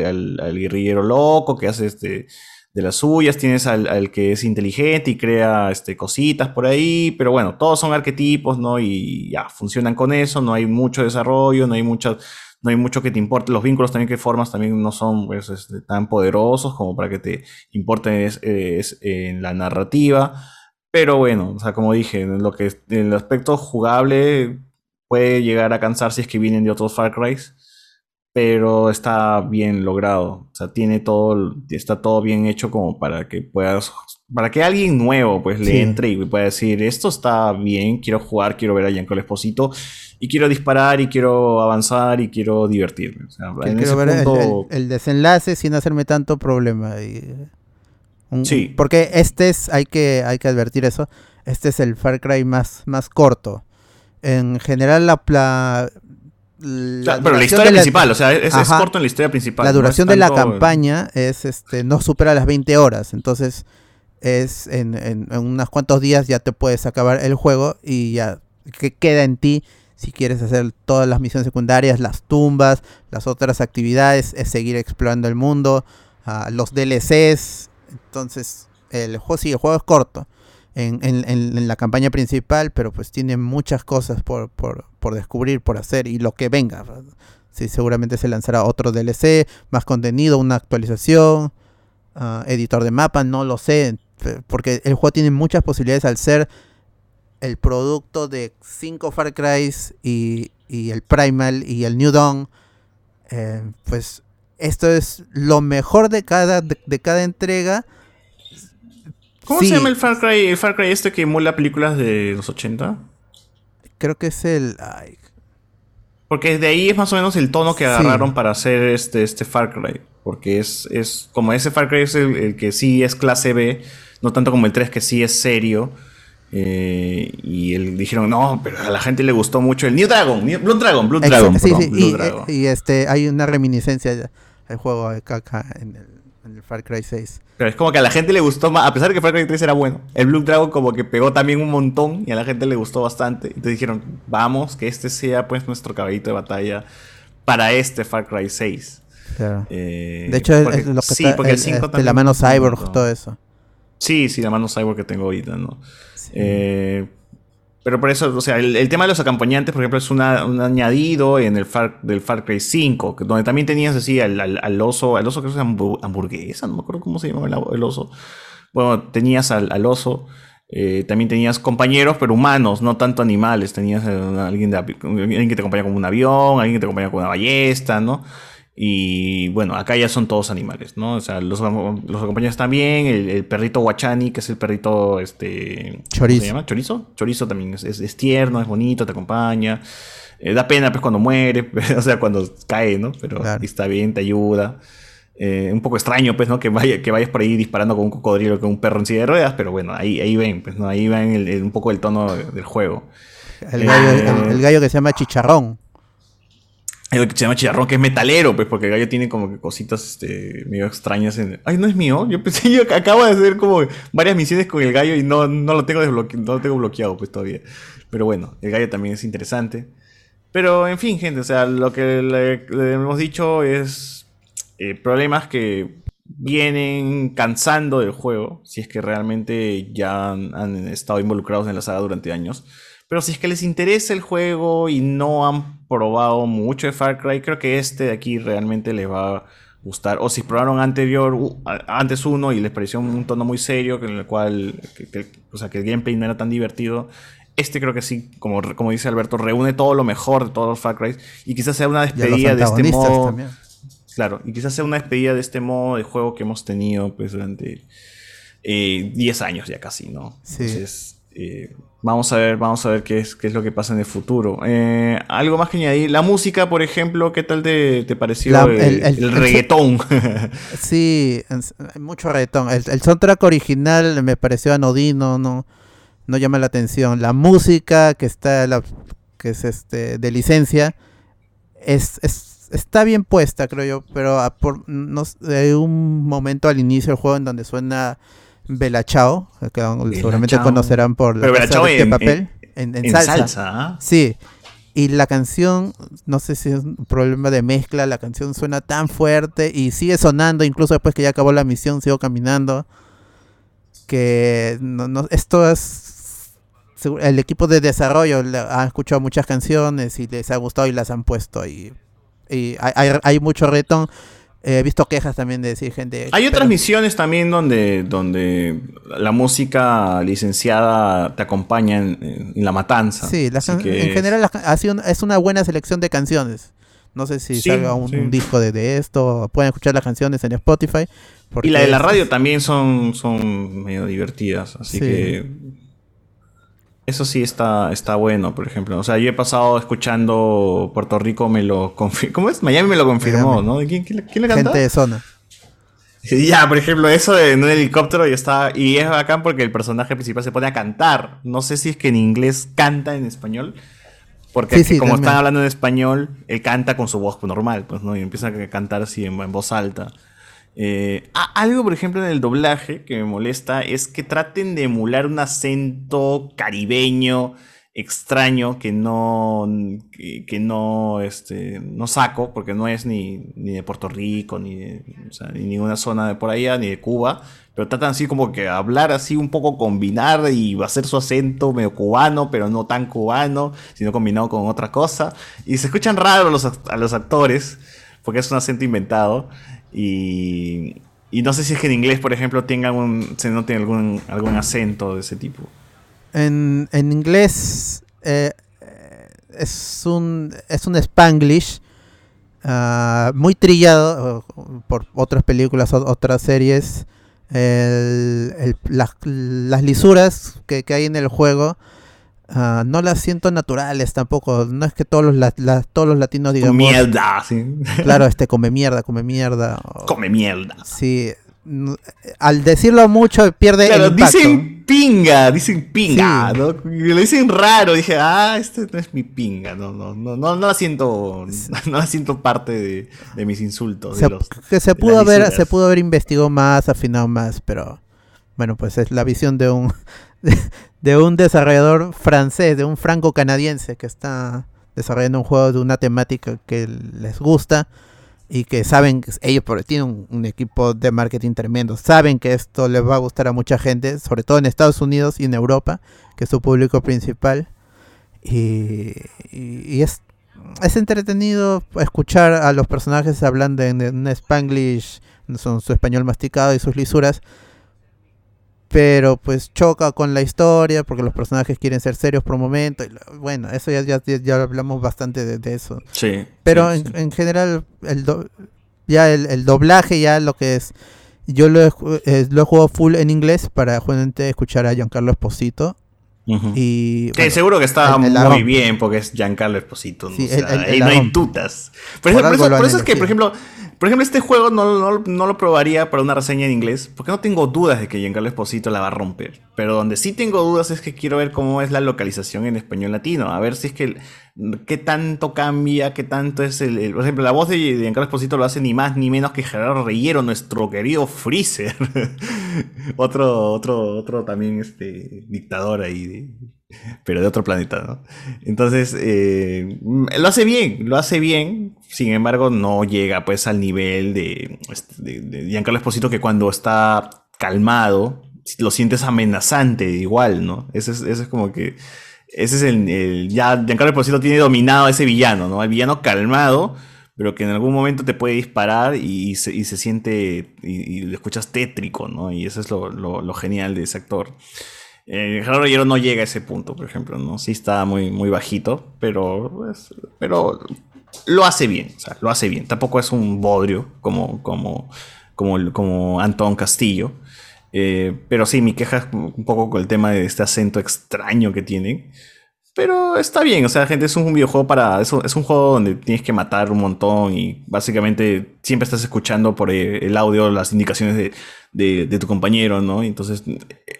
guerrillero loco que hace este de las suyas, tienes al, que es inteligente y crea este, cositas por ahí, pero bueno, todos son arquetipos, ¿no? Y ya, funcionan con eso, no hay mucho desarrollo, no hay mucho, no hay mucho que te importe, los vínculos también que formas también no son pues, este, tan poderosos como para que te importe es, en la narrativa. Pero bueno, o sea, como dije, en lo que en el aspecto jugable puede llegar a cansar si es que vienen de otros Far Cry, pero está bien logrado. O sea, tiene todo, está todo bien hecho como para que puedas, para que alguien nuevo pues le entre y pueda decir, esto está bien, quiero jugar, quiero ver a Giancarlo Esposito y quiero disparar y quiero avanzar y quiero divertirme. quiero ver el, desenlace sin hacerme tanto problema. Y... sí. Porque este es, hay que, hay que advertir eso, este es el Far Cry más, más corto. En general la, la, la pero la historia principal, o sea, es, corto en la historia principal. La duración de la campaña es este no supera las 20 horas, entonces es en, en, unos cuantos días ya te puedes acabar el juego y ya que queda en ti si quieres hacer todas las misiones secundarias, las tumbas, las otras actividades, es seguir explorando el mundo, uh, los DLCs, entonces el juego sí, el juego es corto, en, la campaña principal, pero pues tiene muchas cosas por, descubrir, por hacer y lo que venga. Sí, seguramente se lanzará otro DLC, más contenido, una actualización, ah, editor de mapa, no lo sé, porque el juego tiene muchas posibilidades al ser el producto de 5 Far Cry y, el Primal y el New Dawn. Eh, pues esto es lo mejor de cada, de cada entrega ¿Cómo se llama el Far Cry, el Far Cry este que emula películas de los 80? Creo que es el... Porque de ahí es más o menos el tono que agarraron para hacer este, este Far Cry. Porque es, es como ese Far Cry es el, que sí es clase B, no tanto como el 3 que sí es serio. Eh, y el, dijeron, no, pero a la gente le gustó mucho el New Dragon, Blood Dragon, Blood Dragon. Sí, sí, y, y, este, hay una reminiscencia al juego de caca en el en el Far Cry 6. Pero es como que a la gente le gustó más, a pesar de que Far Cry 3 era bueno. El Blue Dragon como que pegó también un montón y a la gente le gustó bastante. Entonces dijeron, vamos, que este sea pues nuestro caballito de batalla para este Far Cry 6. Eh, de hecho, es lo que sí, porque el, 5 de la mano Cyborg, todo eso. Sí, sí, la mano Cyborg que tengo ahorita, ¿no? Eh, pero por eso, o sea, el, tema de los acompañantes, por ejemplo, es un añadido en el Far, del Far Cry 5, donde también tenías así al, al, oso, al oso que es hamburguesa, no me acuerdo cómo se llamaba el, oso. Bueno, tenías al, oso, eh, también tenías compañeros, pero humanos, no tanto animales. Tenías alguien, alguien que te acompaña con un avión, alguien que te acompaña con una ballesta, ¿no? Y bueno, acá ya son todos animales, ¿no? O sea, los, los acompañantes también, el, perrito Guachani, que es el perrito, este... Chorizo. se llama? Chorizo. Chorizo también es, tierno, es bonito, te acompaña. Eh, da pena pues cuando muere, [laughs] o sea, cuando cae, ¿no? Pero está bien, te ayuda. Eh, un poco extraño, pues, ¿no? Que, vaya, que vayas por ahí disparando con un cocodrilo, con un perro en silla de ruedas, pero bueno, ahí, ahí ven, pues, ¿no? Ahí ven un poco el tono del juego. El gallo, el gallo que se llama Chicharrón que se llama chicharrón, que es metalero, pues, porque el gallo tiene como que cositas este, medio extrañas. En... Ay, no es mío. Yo pensé, [laughs] yo acabo de hacer como varias misiones con el gallo y no, no lo tengo no lo tengo bloqueado, pues todavía. Pero bueno, el gallo también es interesante. Pero en fin, gente, o sea, lo que le, hemos dicho es eh, problemas que vienen cansando del juego, si es que realmente ya han estado involucrados en la saga durante años. Pero si es que les interesa el juego y no han probado mucho de Far Cry, creo que este de aquí realmente les va a gustar. O si probaron anterior, antes uno y les pareció un tono muy serio, en el cual, o sea, que el gameplay no era tan divertido. Este creo que sí, como, como dice Alberto, reúne todo lo mejor de todos los Far Cry. Y quizás sea una despedida de este modo. Claro, y quizás sea una despedida de este modo de juego que hemos tenido pues, durante 10 eh, años ya casi, ¿no? Sí. Entonces, eh, Vamos a ver, vamos a ver qué es, qué es lo que pasa en el futuro. Eh, algo más que añadir. La música, por ejemplo, ¿qué tal te, pareció el, reggaetón? sí, mucho reggaetón. El, soundtrack original me pareció anodino, no, no llama la atención. La música que está, la, que es este de licencia, es, está bien puesta, creo yo, pero por, no, hay un momento al inicio del juego en donde suena Bella Chao, que seguramente conocerán por la de papel. En, salsa. ¿ah? Sí. Y la canción, no sé si es un problema de mezcla, la canción suena tan fuerte y sigue sonando, incluso después que ya acabó la misión, sigo caminando. Que no, esto es. El equipo de desarrollo ha escuchado muchas canciones y les ha gustado y las han puesto. Y, y hay, hay mucho retón He visto quejas también de decir gente. Hay otras misiones también donde, donde la música licenciada te acompaña en, la matanza. Sí, en general ha sido, es una buena selección de canciones. No sé si salga un, disco de, esto. Pueden escuchar las canciones en Spotify. Y la de la radio también son, son medio divertidas. Así que eso sí está, está bueno, por ejemplo. O sea, yo he pasado escuchando Puerto Rico, me lo confirmó. ¿Cómo es? Miami me lo confirmó, ¿no? ¿Quién, quién, quién le canta? Gente de zona. Ya, por ejemplo, eso de en un helicóptero y está. Y es bacán porque el personaje principal se pone a cantar. No sé si es que en inglés canta en español. Porque Sí, sí, como también. están hablando en español, él canta con su voz normal, pues, ¿no? Y empieza a cantar así en, en voz alta. Eh, algo, por ejemplo, en el doblaje que me molesta es que traten de emular un acento caribeño extraño que no que, no este no saco porque no es ni, ni de Puerto Rico ni de, ni ninguna zona de por allá ni de Cuba pero tratan así como que hablar así un poco combinar y hacer su acento medio cubano pero no tan cubano sino combinado con otra cosa. Y se escuchan raros a los actores porque es un acento inventado y, y no sé si es que en inglés por ejemplo tengan un se note algún algún acento de ese tipo. En, en inglés eh, eh, es un es un spanglish ah, muy trillado por otras películas otras series. El- las, las lisuras que, que hay en el juego ah, no las siento naturales tampoco no es que todos los, la- la- todos los latinos digamos mierda sí. claro este come mierda come mierda o- come mierda sí al decirlo mucho pierde Claro, el impacto dicen pinga, dicen pinga, Sí. ¿no? Lo dicen raro, dije, ah, este no es mi pinga, no, no, no, no, no la siento, [laughs] no la siento parte de, de mis insultos. se, de los- que se pudo haber se pudo haber investigado más afinado más pero bueno pues es la visión de un de, un desarrollador francés de un franco canadiense que está desarrollando un juego de una temática que les gusta y que saben ellos tienen un, equipo de marketing tremendo. Saben que esto les va a gustar a mucha gente sobre todo en Estados Unidos y en Europa que es su público principal. Y, es es entretenido escuchar a los personajes hablando en, en spanglish, son su español masticado y sus lisuras, pero pues choca con la historia porque los personajes quieren ser serios por un momento. Y bueno, eso ya, ya, ya- hablamos bastante de, de eso. Sí. Pero sí, en, sí. en general, el do- ya el, el doblaje, ya lo que es. Yo lo he, eh, lo he jugado full en inglés para justamente escuchar a Giancarlo Esposito. Ujú. Y Sí, bueno, seguro que está el- el muy bien porque es Giancarlo Esposito. ¿no? Sí, O sea, el- no hay tutas. Por, Por eso, por algo eso- lo por han eso es que, por ejemplo, por ejemplo, este juego no, no- no lo probaría para una reseña en inglés porque no tengo dudas de que Giancarlo Esposito la va a romper. Pero donde sí tengo dudas es que quiero ver cómo es la localización en español latino. A ver si es que qué tanto cambia, qué tanto es el, por ejemplo, la voz de Giancarlo Esposito lo hace ni más ni menos que Gerardo Reyero, nuestro querido Freezer. [laughs] otro, otro, otro también este dictador ahí de- pero de otro planeta, ¿no? Entonces, eh, lo hace bien, lo hace bien, sin embargo, no llega pues al nivel de, este, de, de Giancarlo Esposito que cuando está calmado, lo sientes amenazante igual, ¿no? Ese es, ese es como que, ese es el, el- ya Giancarlo Esposito tiene dominado a ese villano, ¿no? El villano calmado, pero que en algún momento te puede disparar y se, siente, y, y escuchas tétrico, ¿no? Y eso es lo, genial de ese actor. Eh, Gerardo no llega a ese punto, por ejemplo, ¿no? Sí está muy, muy bajito, pero, pues, pero lo hace bien, o sea, lo hace bien. Tampoco es un bodrio como, como, como, como Antón Castillo. Eh, pero sí, mi queja es un poco con el tema de este acento extraño que tienen. Pero está bien, o sea, gente, es un videojuego para. Es un, es un juego donde tienes que matar un montón y básicamente siempre estás escuchando por eh, el audio las indicaciones de, de- de tu compañero, ¿no? Entonces,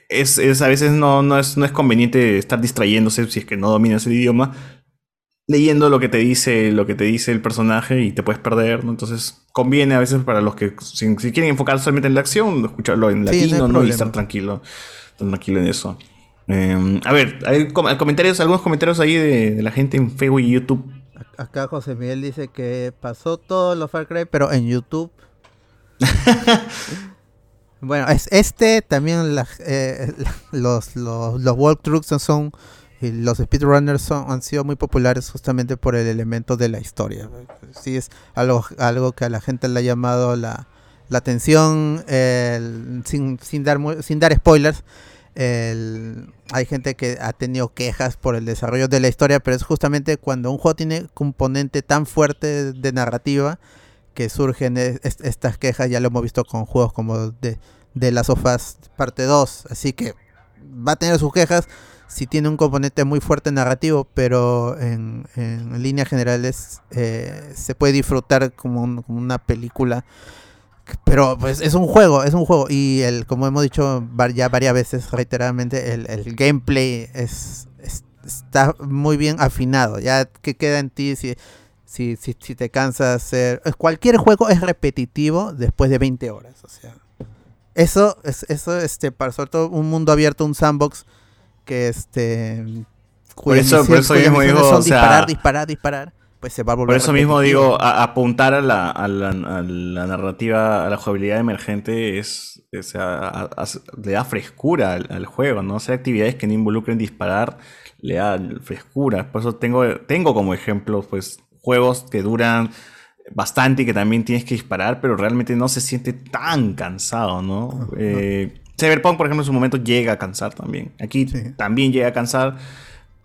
es, es- a veces no, no, es, no es conveniente estar distrayéndose si es que no dominas el idioma, leyendo lo que te dice, lo que te dice el personaje y te puedes perder, ¿no? Entonces, conviene a veces para los que si, si quieren enfocar solamente en la acción, escucharlo en Sí, latino, ¿no? Y estar tranquilo, estar tranquilo en eso. Eh, a ver, hay com- comentarios, algunos comentarios ahí de, de la gente en Facebook y YouTube. Acá José Miguel dice que pasó todos los Far Cry, pero en YouTube. [laughs] bueno, es este también la- eh, [laughs] los, los, los walkthroughs son, los speedrunners han sido muy populares justamente por el elemento de la historia. Sí es algo, algo que a la gente le ha llamado la, la atención sin, sin, dar, sin dar spoilers. hay gente que ha tenido quejas por el desarrollo de la historia, pero es justamente cuando un juego tiene componente tan fuerte de narrativa que surgen es- es- estas quejas, ya lo hemos visto con juegos como de, de Last of Us parte 2, así que va a tener sus quejas si tiene un componente muy fuerte narrativo, pero en, en líneas generales eh, se puede disfrutar como, un- como una película Pero pues es un juego, es un juego. Y el, como hemos dicho ya varias veces reiteradamente, el, el gameplay es, está muy bien afinado. Ya que queda en ti si, si, si, si te cansas hacer. Cualquier juego es repetitivo después de 20 horas. O sea. Eso, es, eso, este, para sobre todo un mundo abierto, un sandbox que este. Por eso, por eso mismo digo, son disparar, disparar, disparar pues se va a volver Por eso mismo digo, apuntar a la, a, la, narrativa, a la jugabilidad emergente es, le da frescura al, juego, ¿no? O actividades que no involucren disparar le da frescura. Por eso tengo, tengo como ejemplo, pues, juegos que duran bastante y que también tienes que disparar, pero realmente no se siente tan cansado, ¿no? Eh, Cyberpunk, por ejemplo, en su momento llega a cansar también. Aquí también llega a cansar.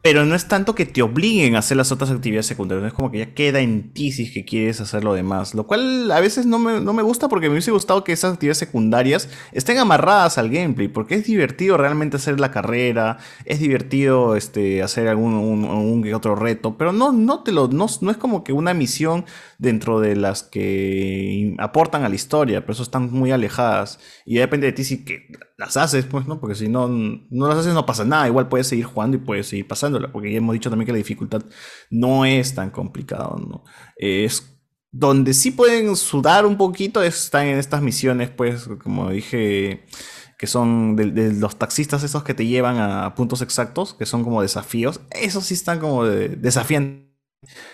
Pero no es tanto que te obliguen a hacer las otras actividades secundarias, es como que ya queda en ti si que quieres hacer lo demás. Lo cual a veces no me, no me, gusta porque me hubiese gustado que esas actividades secundarias estén amarradas al gameplay, porque es divertido realmente hacer la carrera, es divertido este, hacer algún un, otro reto, pero no, no, te lo, no, no es como que una misión dentro de las que aportan a la historia, pero eso están muy alejadas. Y depende de ti si que las haces, pues, ¿no? Porque si no, no las haces no pasa nada, igual puedes seguir jugando y puedes seguir pasándola, porque ya hemos dicho también que la dificultad no es tan complicado, ¿no? Es donde sí pueden sudar un poquito están en estas misiones, pues, como dije, que son de, los taxistas esos que te llevan a puntos exactos, que son como desafíos, esos sí están como de, desafiantes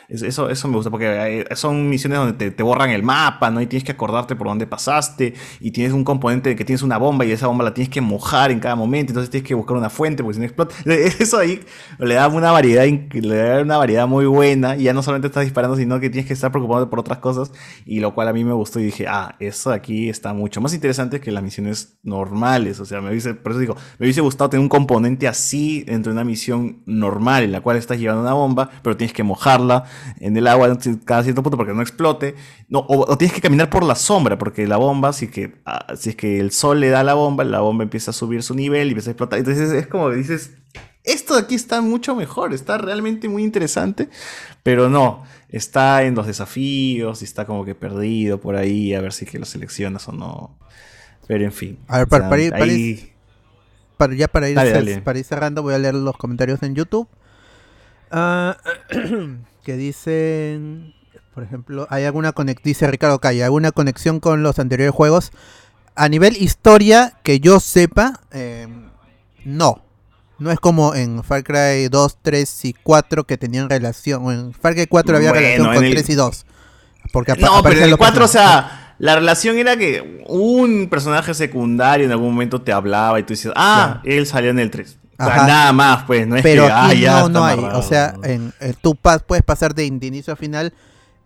eso, eso me gusta porque son misiones donde te, borran el mapa, ¿no? Y tienes que acordarte por dónde pasaste. Y tienes un componente que tienes una bomba y esa bomba la tienes que mojar en cada momento. Entonces tienes que buscar una fuente porque si no explota. [laughs] Eso ahí le da una variedad, le da una variedad muy buena. Y ya no solamente estás disparando, sino que tienes que estar preocupado por otras cosas. Y lo cual a mí me gustó y dije, ah, eso aquí está mucho más interesante que las misiones normales. O sea, me hubiese, por digo, me hubiese gustado tener un componente así dentro de una misión normal en la cual estás llevando una bomba, pero tienes que mojarla en el agua cada cierto punto porque no explote. No, o, tienes que caminar por la sombra porque la bomba, si es, que, ah, si es que el sol le da la bomba, la bomba empieza a subir su nivel y empieza a explotar. Entonces es como que dices, esto de aquí está mucho mejor, está realmente muy interesante, pero no, está en los desafíos y está como que perdido por ahí, a ver si que lo seleccionas o no. Pero en fin. A ver, para, ir, ya para ir, para ir cerrando, voy a leer los comentarios en YouTube. Ah, [clears throat] que dicen, por ejemplo, hay alguna conexión, dice Ricardo Calle, alguna conexión con los anteriores juegos. A nivel historia, que yo sepa, em, no. No es como en Far Cry 2, 3 y 4 que tenían relación. En Far Cry 4 había relación con 3 y 2. Porque no, pero en el 4, o sea, la relación era que un personaje secundario en algún momento te hablaba y tú dices, ah, él salió en el 3 nada más, pues, no es Pero que ah, no, no hay. O sea, en, tú puedes pasar de, inicio a final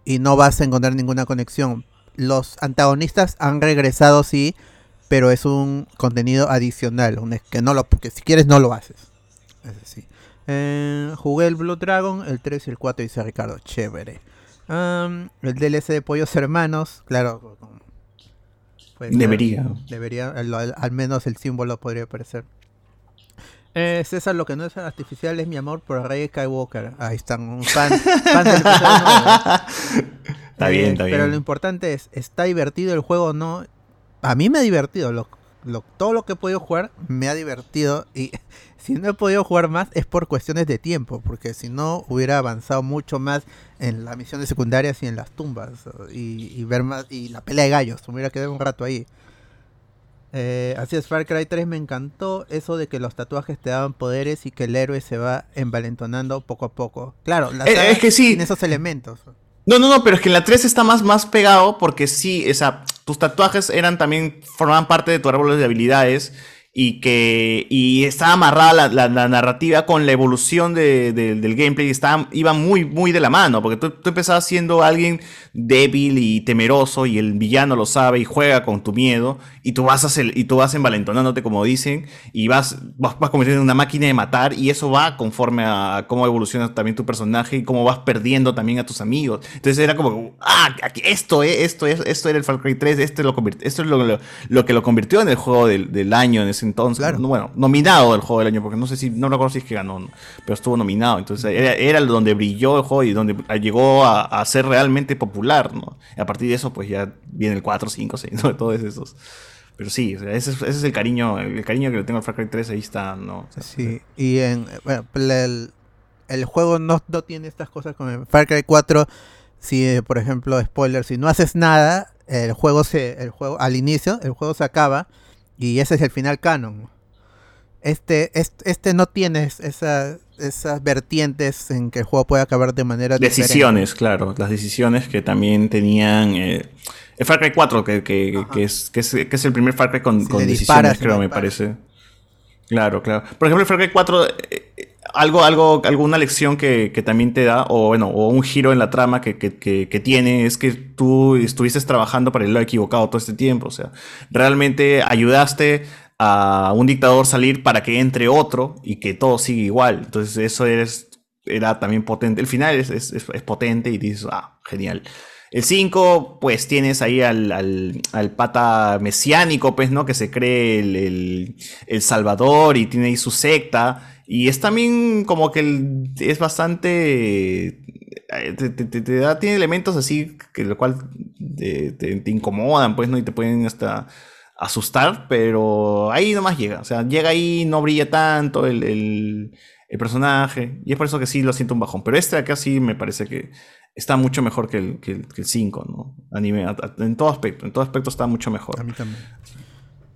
y no vas a encontrar ninguna conexión. Los antagonistas han regresado, sí, pero es un contenido adicional. Un, que no lo, porque si quieres, no lo haces. Es eh, jugué el Blue Dragon, el 3 y el 4, dice Ricardo. Chévere. el DLC de Pollos Hermanos, claro. debería. Debería, al menos el símbolo podría aparecer. Eh, César, lo que no es artificial es mi amor por Rey Skywalker. Ahí están, un fan, fan del [laughs] Está bien, eh, está bien. Pero lo importante es, ¿está divertido el juego o no? A mí me ha divertido. Lo, todo lo que he podido jugar me ha divertido. Y [laughs] si no he podido jugar más es por cuestiones de tiempo. Porque si no hubiera avanzado mucho más en las misiones secundarias y en las tumbas. Y, y ver más. Y la pelea de gallos. Hubiera quedado un rato ahí. Eh, así es, Far Cry 3 me encantó eso de que los tatuajes te daban poderes y que el héroe se va envalentonando poco a poco. Claro, la eh, es que sí. tiene esos elementos. No, no, no, pero es que en la 3 está más, más pegado porque sí, o sea, tus tatuajes eran también, formaban parte de tu árbol de habilidades y que y estaba amarrada la, narrativa con la evolución del gameplay y estaba, iba muy, muy de la mano, porque tú, empezabas siendo alguien débil y temeroso y el villano lo sabe y juega con tu miedo y tú vas, a y tú vas envalentonándote, como dicen, y vas, vas, vas convirtiendo en una máquina de matar y eso va conforme a cómo evoluciona también tu personaje y cómo vas perdiendo también a tus amigos. Entonces era como, ah, esto, esto, esto era el Far Cry 3, esto, lo esto es lo, lo, que lo convirtió en el juego del, del año en ese ese entonces. Bueno, nominado del juego del año, porque no sé si, no recuerdo si es que ganó, pero estuvo nominado. Entonces era, era donde brilló el juego y donde llegó a, ser realmente popular, ¿no? Y a partir de eso, pues ya viene el 4, 5, 6, ¿no? [laughs] Todos esos. Pero sí, ese, es, el cariño, el cariño que le tengo al Far Cry 3, ahí está, ¿no? sí, y en, bueno, el, el juego no, no tiene estas cosas como en Far Cry 4 si por ejemplo spoiler si no haces nada el juego se el juego al inicio el juego se acaba y ese es el final canon. Este este, este no tiene esas esas vertientes en que el juego puede acabar de manera decisiones claro. Las decisiones que también tenían eh, el Far Cry 4 que, que, que, es, que, es, el primer Far Cry con, con decisiones creo me parece. Claro claro. Por ejemplo el Far Cry 4 algo, algo, alguna lección que, también te da, o bueno, o un giro en la trama que, tiene, es que tú estuviste trabajando para el lado equivocado todo este tiempo. O sea, realmente ayudaste a un dictador salir para que entre otro y que todo siga igual. Entonces, eso eres, era también potente. El final es, es, potente y dices, ah, genial. El 5, pues tienes ahí al, al, pata mesiánico, pues, ¿no? Que se cree el, el, el Salvador y tiene ahí su secta. Y es también como que es bastante. Eh, te, da, tiene elementos así que lo cual te, incomodan, pues, ¿no? Y te pueden hasta asustar, pero ahí nomás llega. O sea, llega ahí, no brilla tanto el, personaje. Y es por eso que sí lo siento un bajón. Pero este acá sí me parece que está mucho mejor que el 5, ¿no? Anime, en todo aspecto. En todo aspecto está mucho mejor. A mí también.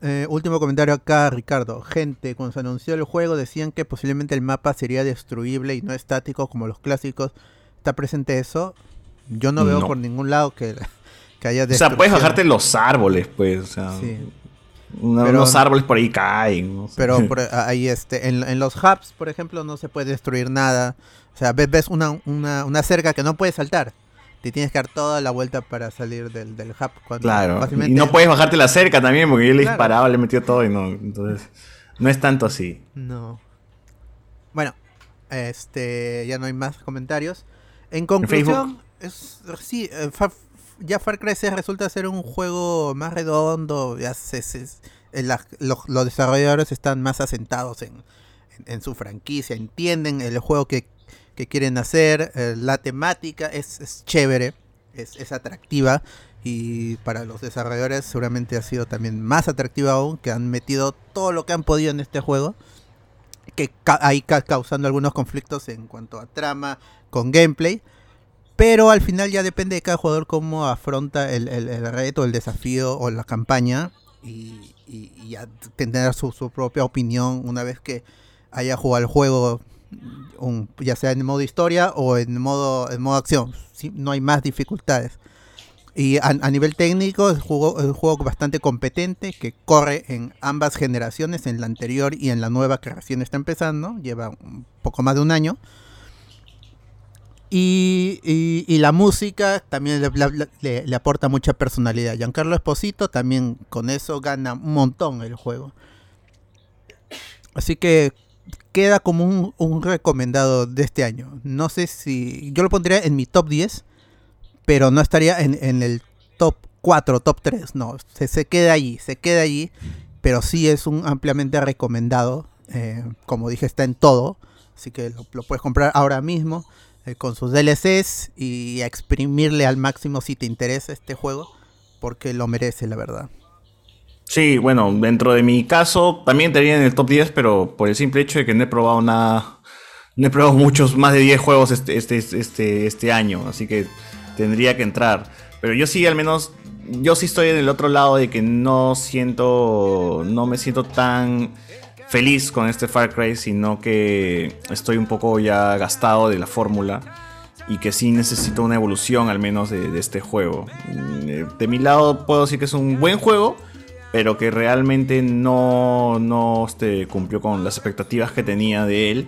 Eh, último comentario acá, Ricardo. Gente, cuando se anunció el juego decían que posiblemente el mapa sería destruible y no estático como los clásicos. ¿Está presente eso? Yo no, veo por ningún lado que, [laughs] que haya. O sea, puedes bajarte los árboles, pues. O sea, sí. unos árboles por ahí caen. Pero [laughs] ahí, este, en, los hubs, por ejemplo, no se puede destruir nada. O sea, ves, ves una, una, una cerca que no puedes saltar te tienes que dar toda la vuelta para salir del, del hub. claro, y no puedes bajarte la cerca también, porque yo le disparaba, le metió todo y no. Entonces, no es tanto así. No. Bueno, este ya no hay más comentarios. En conclusión, es, sí, eh, ya Far Cry 6 resulta ser un juego más redondo, ya se, eh, los, desarrolladores están más asentados en, en, su franquicia, entienden el juego que que quieren hacer. Eh, la temática es, chévere, es, atractiva y para los desarrolladores seguramente ha sido también más atractiva aún, que han metido todo lo que han podido en este juego, que ahí causando algunos conflictos en cuanto a trama con gameplay. Pero al final ya depende de cada jugador cómo afronta el, reto, el desafío o la campaña y, y, tener su, su, propia opinión una vez que haya jugado el juego ya sea en modo historia o en modo, en modo acción. No hay más dificultades. Y a, nivel técnico es un juego, bastante competente que corre en ambas generaciones, en la anterior y en la nueva que recién está empezando. Lleva un poco más de un año. Y, la música también le, le, aporta mucha personalidad. Giancarlo Esposito también con eso gana un montón el juego. Así que queda como un, recomendado de este año. No sé si. Yo lo pondría en mi top 10, pero no estaría en, el top 4, top 3. No, se, se, queda allí, se queda allí, pero sí es un ampliamente recomendado. Eh, como dije, está en todo, así que lo, puedes comprar ahora mismo eh, con sus DLCs y exprimirle al máximo si te interesa este juego, porque lo merece, la verdad. Sí, bueno, dentro de mi caso también estaría en el top 10, pero por el simple hecho de que no he probado nada, no he probado [laughs] muchos, más de 10 juegos este, este, este, este año, así que tendría que entrar. Pero yo sí, al menos, yo sí estoy en el otro lado de que no siento, no me siento tan feliz con este Far Cry, sino que estoy un poco ya gastado de la fórmula y que sí necesito una evolución al menos de, de este juego. De mi lado puedo decir que es un buen juego pero que realmente no, no este, cumplió con las expectativas que tenía de él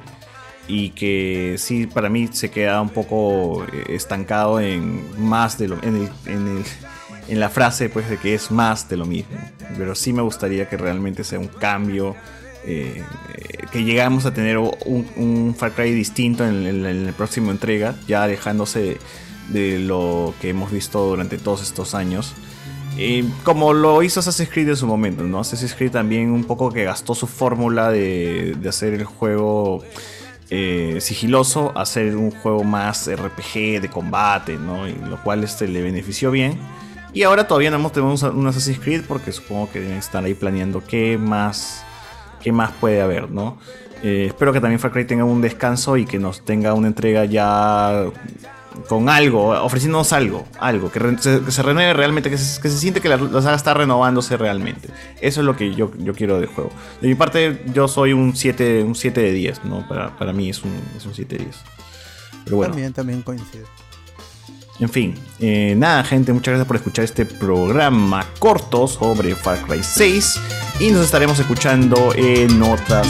y que sí para mí se queda un poco eh, estancado en más de lo en, en, la frase pues de que es más de lo mismo. Pero sí me gustaría que realmente sea un cambio eh, que llegamos a tener un, Far Cry distinto en, en, próxima entrega ya alejándose de lo que hemos visto durante todos estos años eh, como lo hizo Assassin's Creed en su momento, ¿no? Assassin's Creed también un poco que gastó su fórmula de, hacer el juego eh, sigiloso, hacer un juego más RPG de combate, ¿no? Y lo cual este, le benefició bien. Y ahora todavía no hemos tenido un Assassin's Creed porque supongo que deben estar ahí planeando qué más, qué más puede haber, ¿no? Eh, espero que también Far Cry tenga un descanso y que nos tenga una entrega ya con algo, ofreciéndonos algo, algo, que, se, renueve realmente, que se, siente que la, saga está renovándose realmente. Eso es lo que yo, yo quiero del juego. De mi parte, yo soy un 7, un 7 de 10, ¿no? Para, para mí es un, es un 7 de 10. Pero bueno. También, también coincide. En fin, eh, nada gente, muchas gracias por escuchar este programa corto sobre Far Cry 6 y nos estaremos escuchando en otras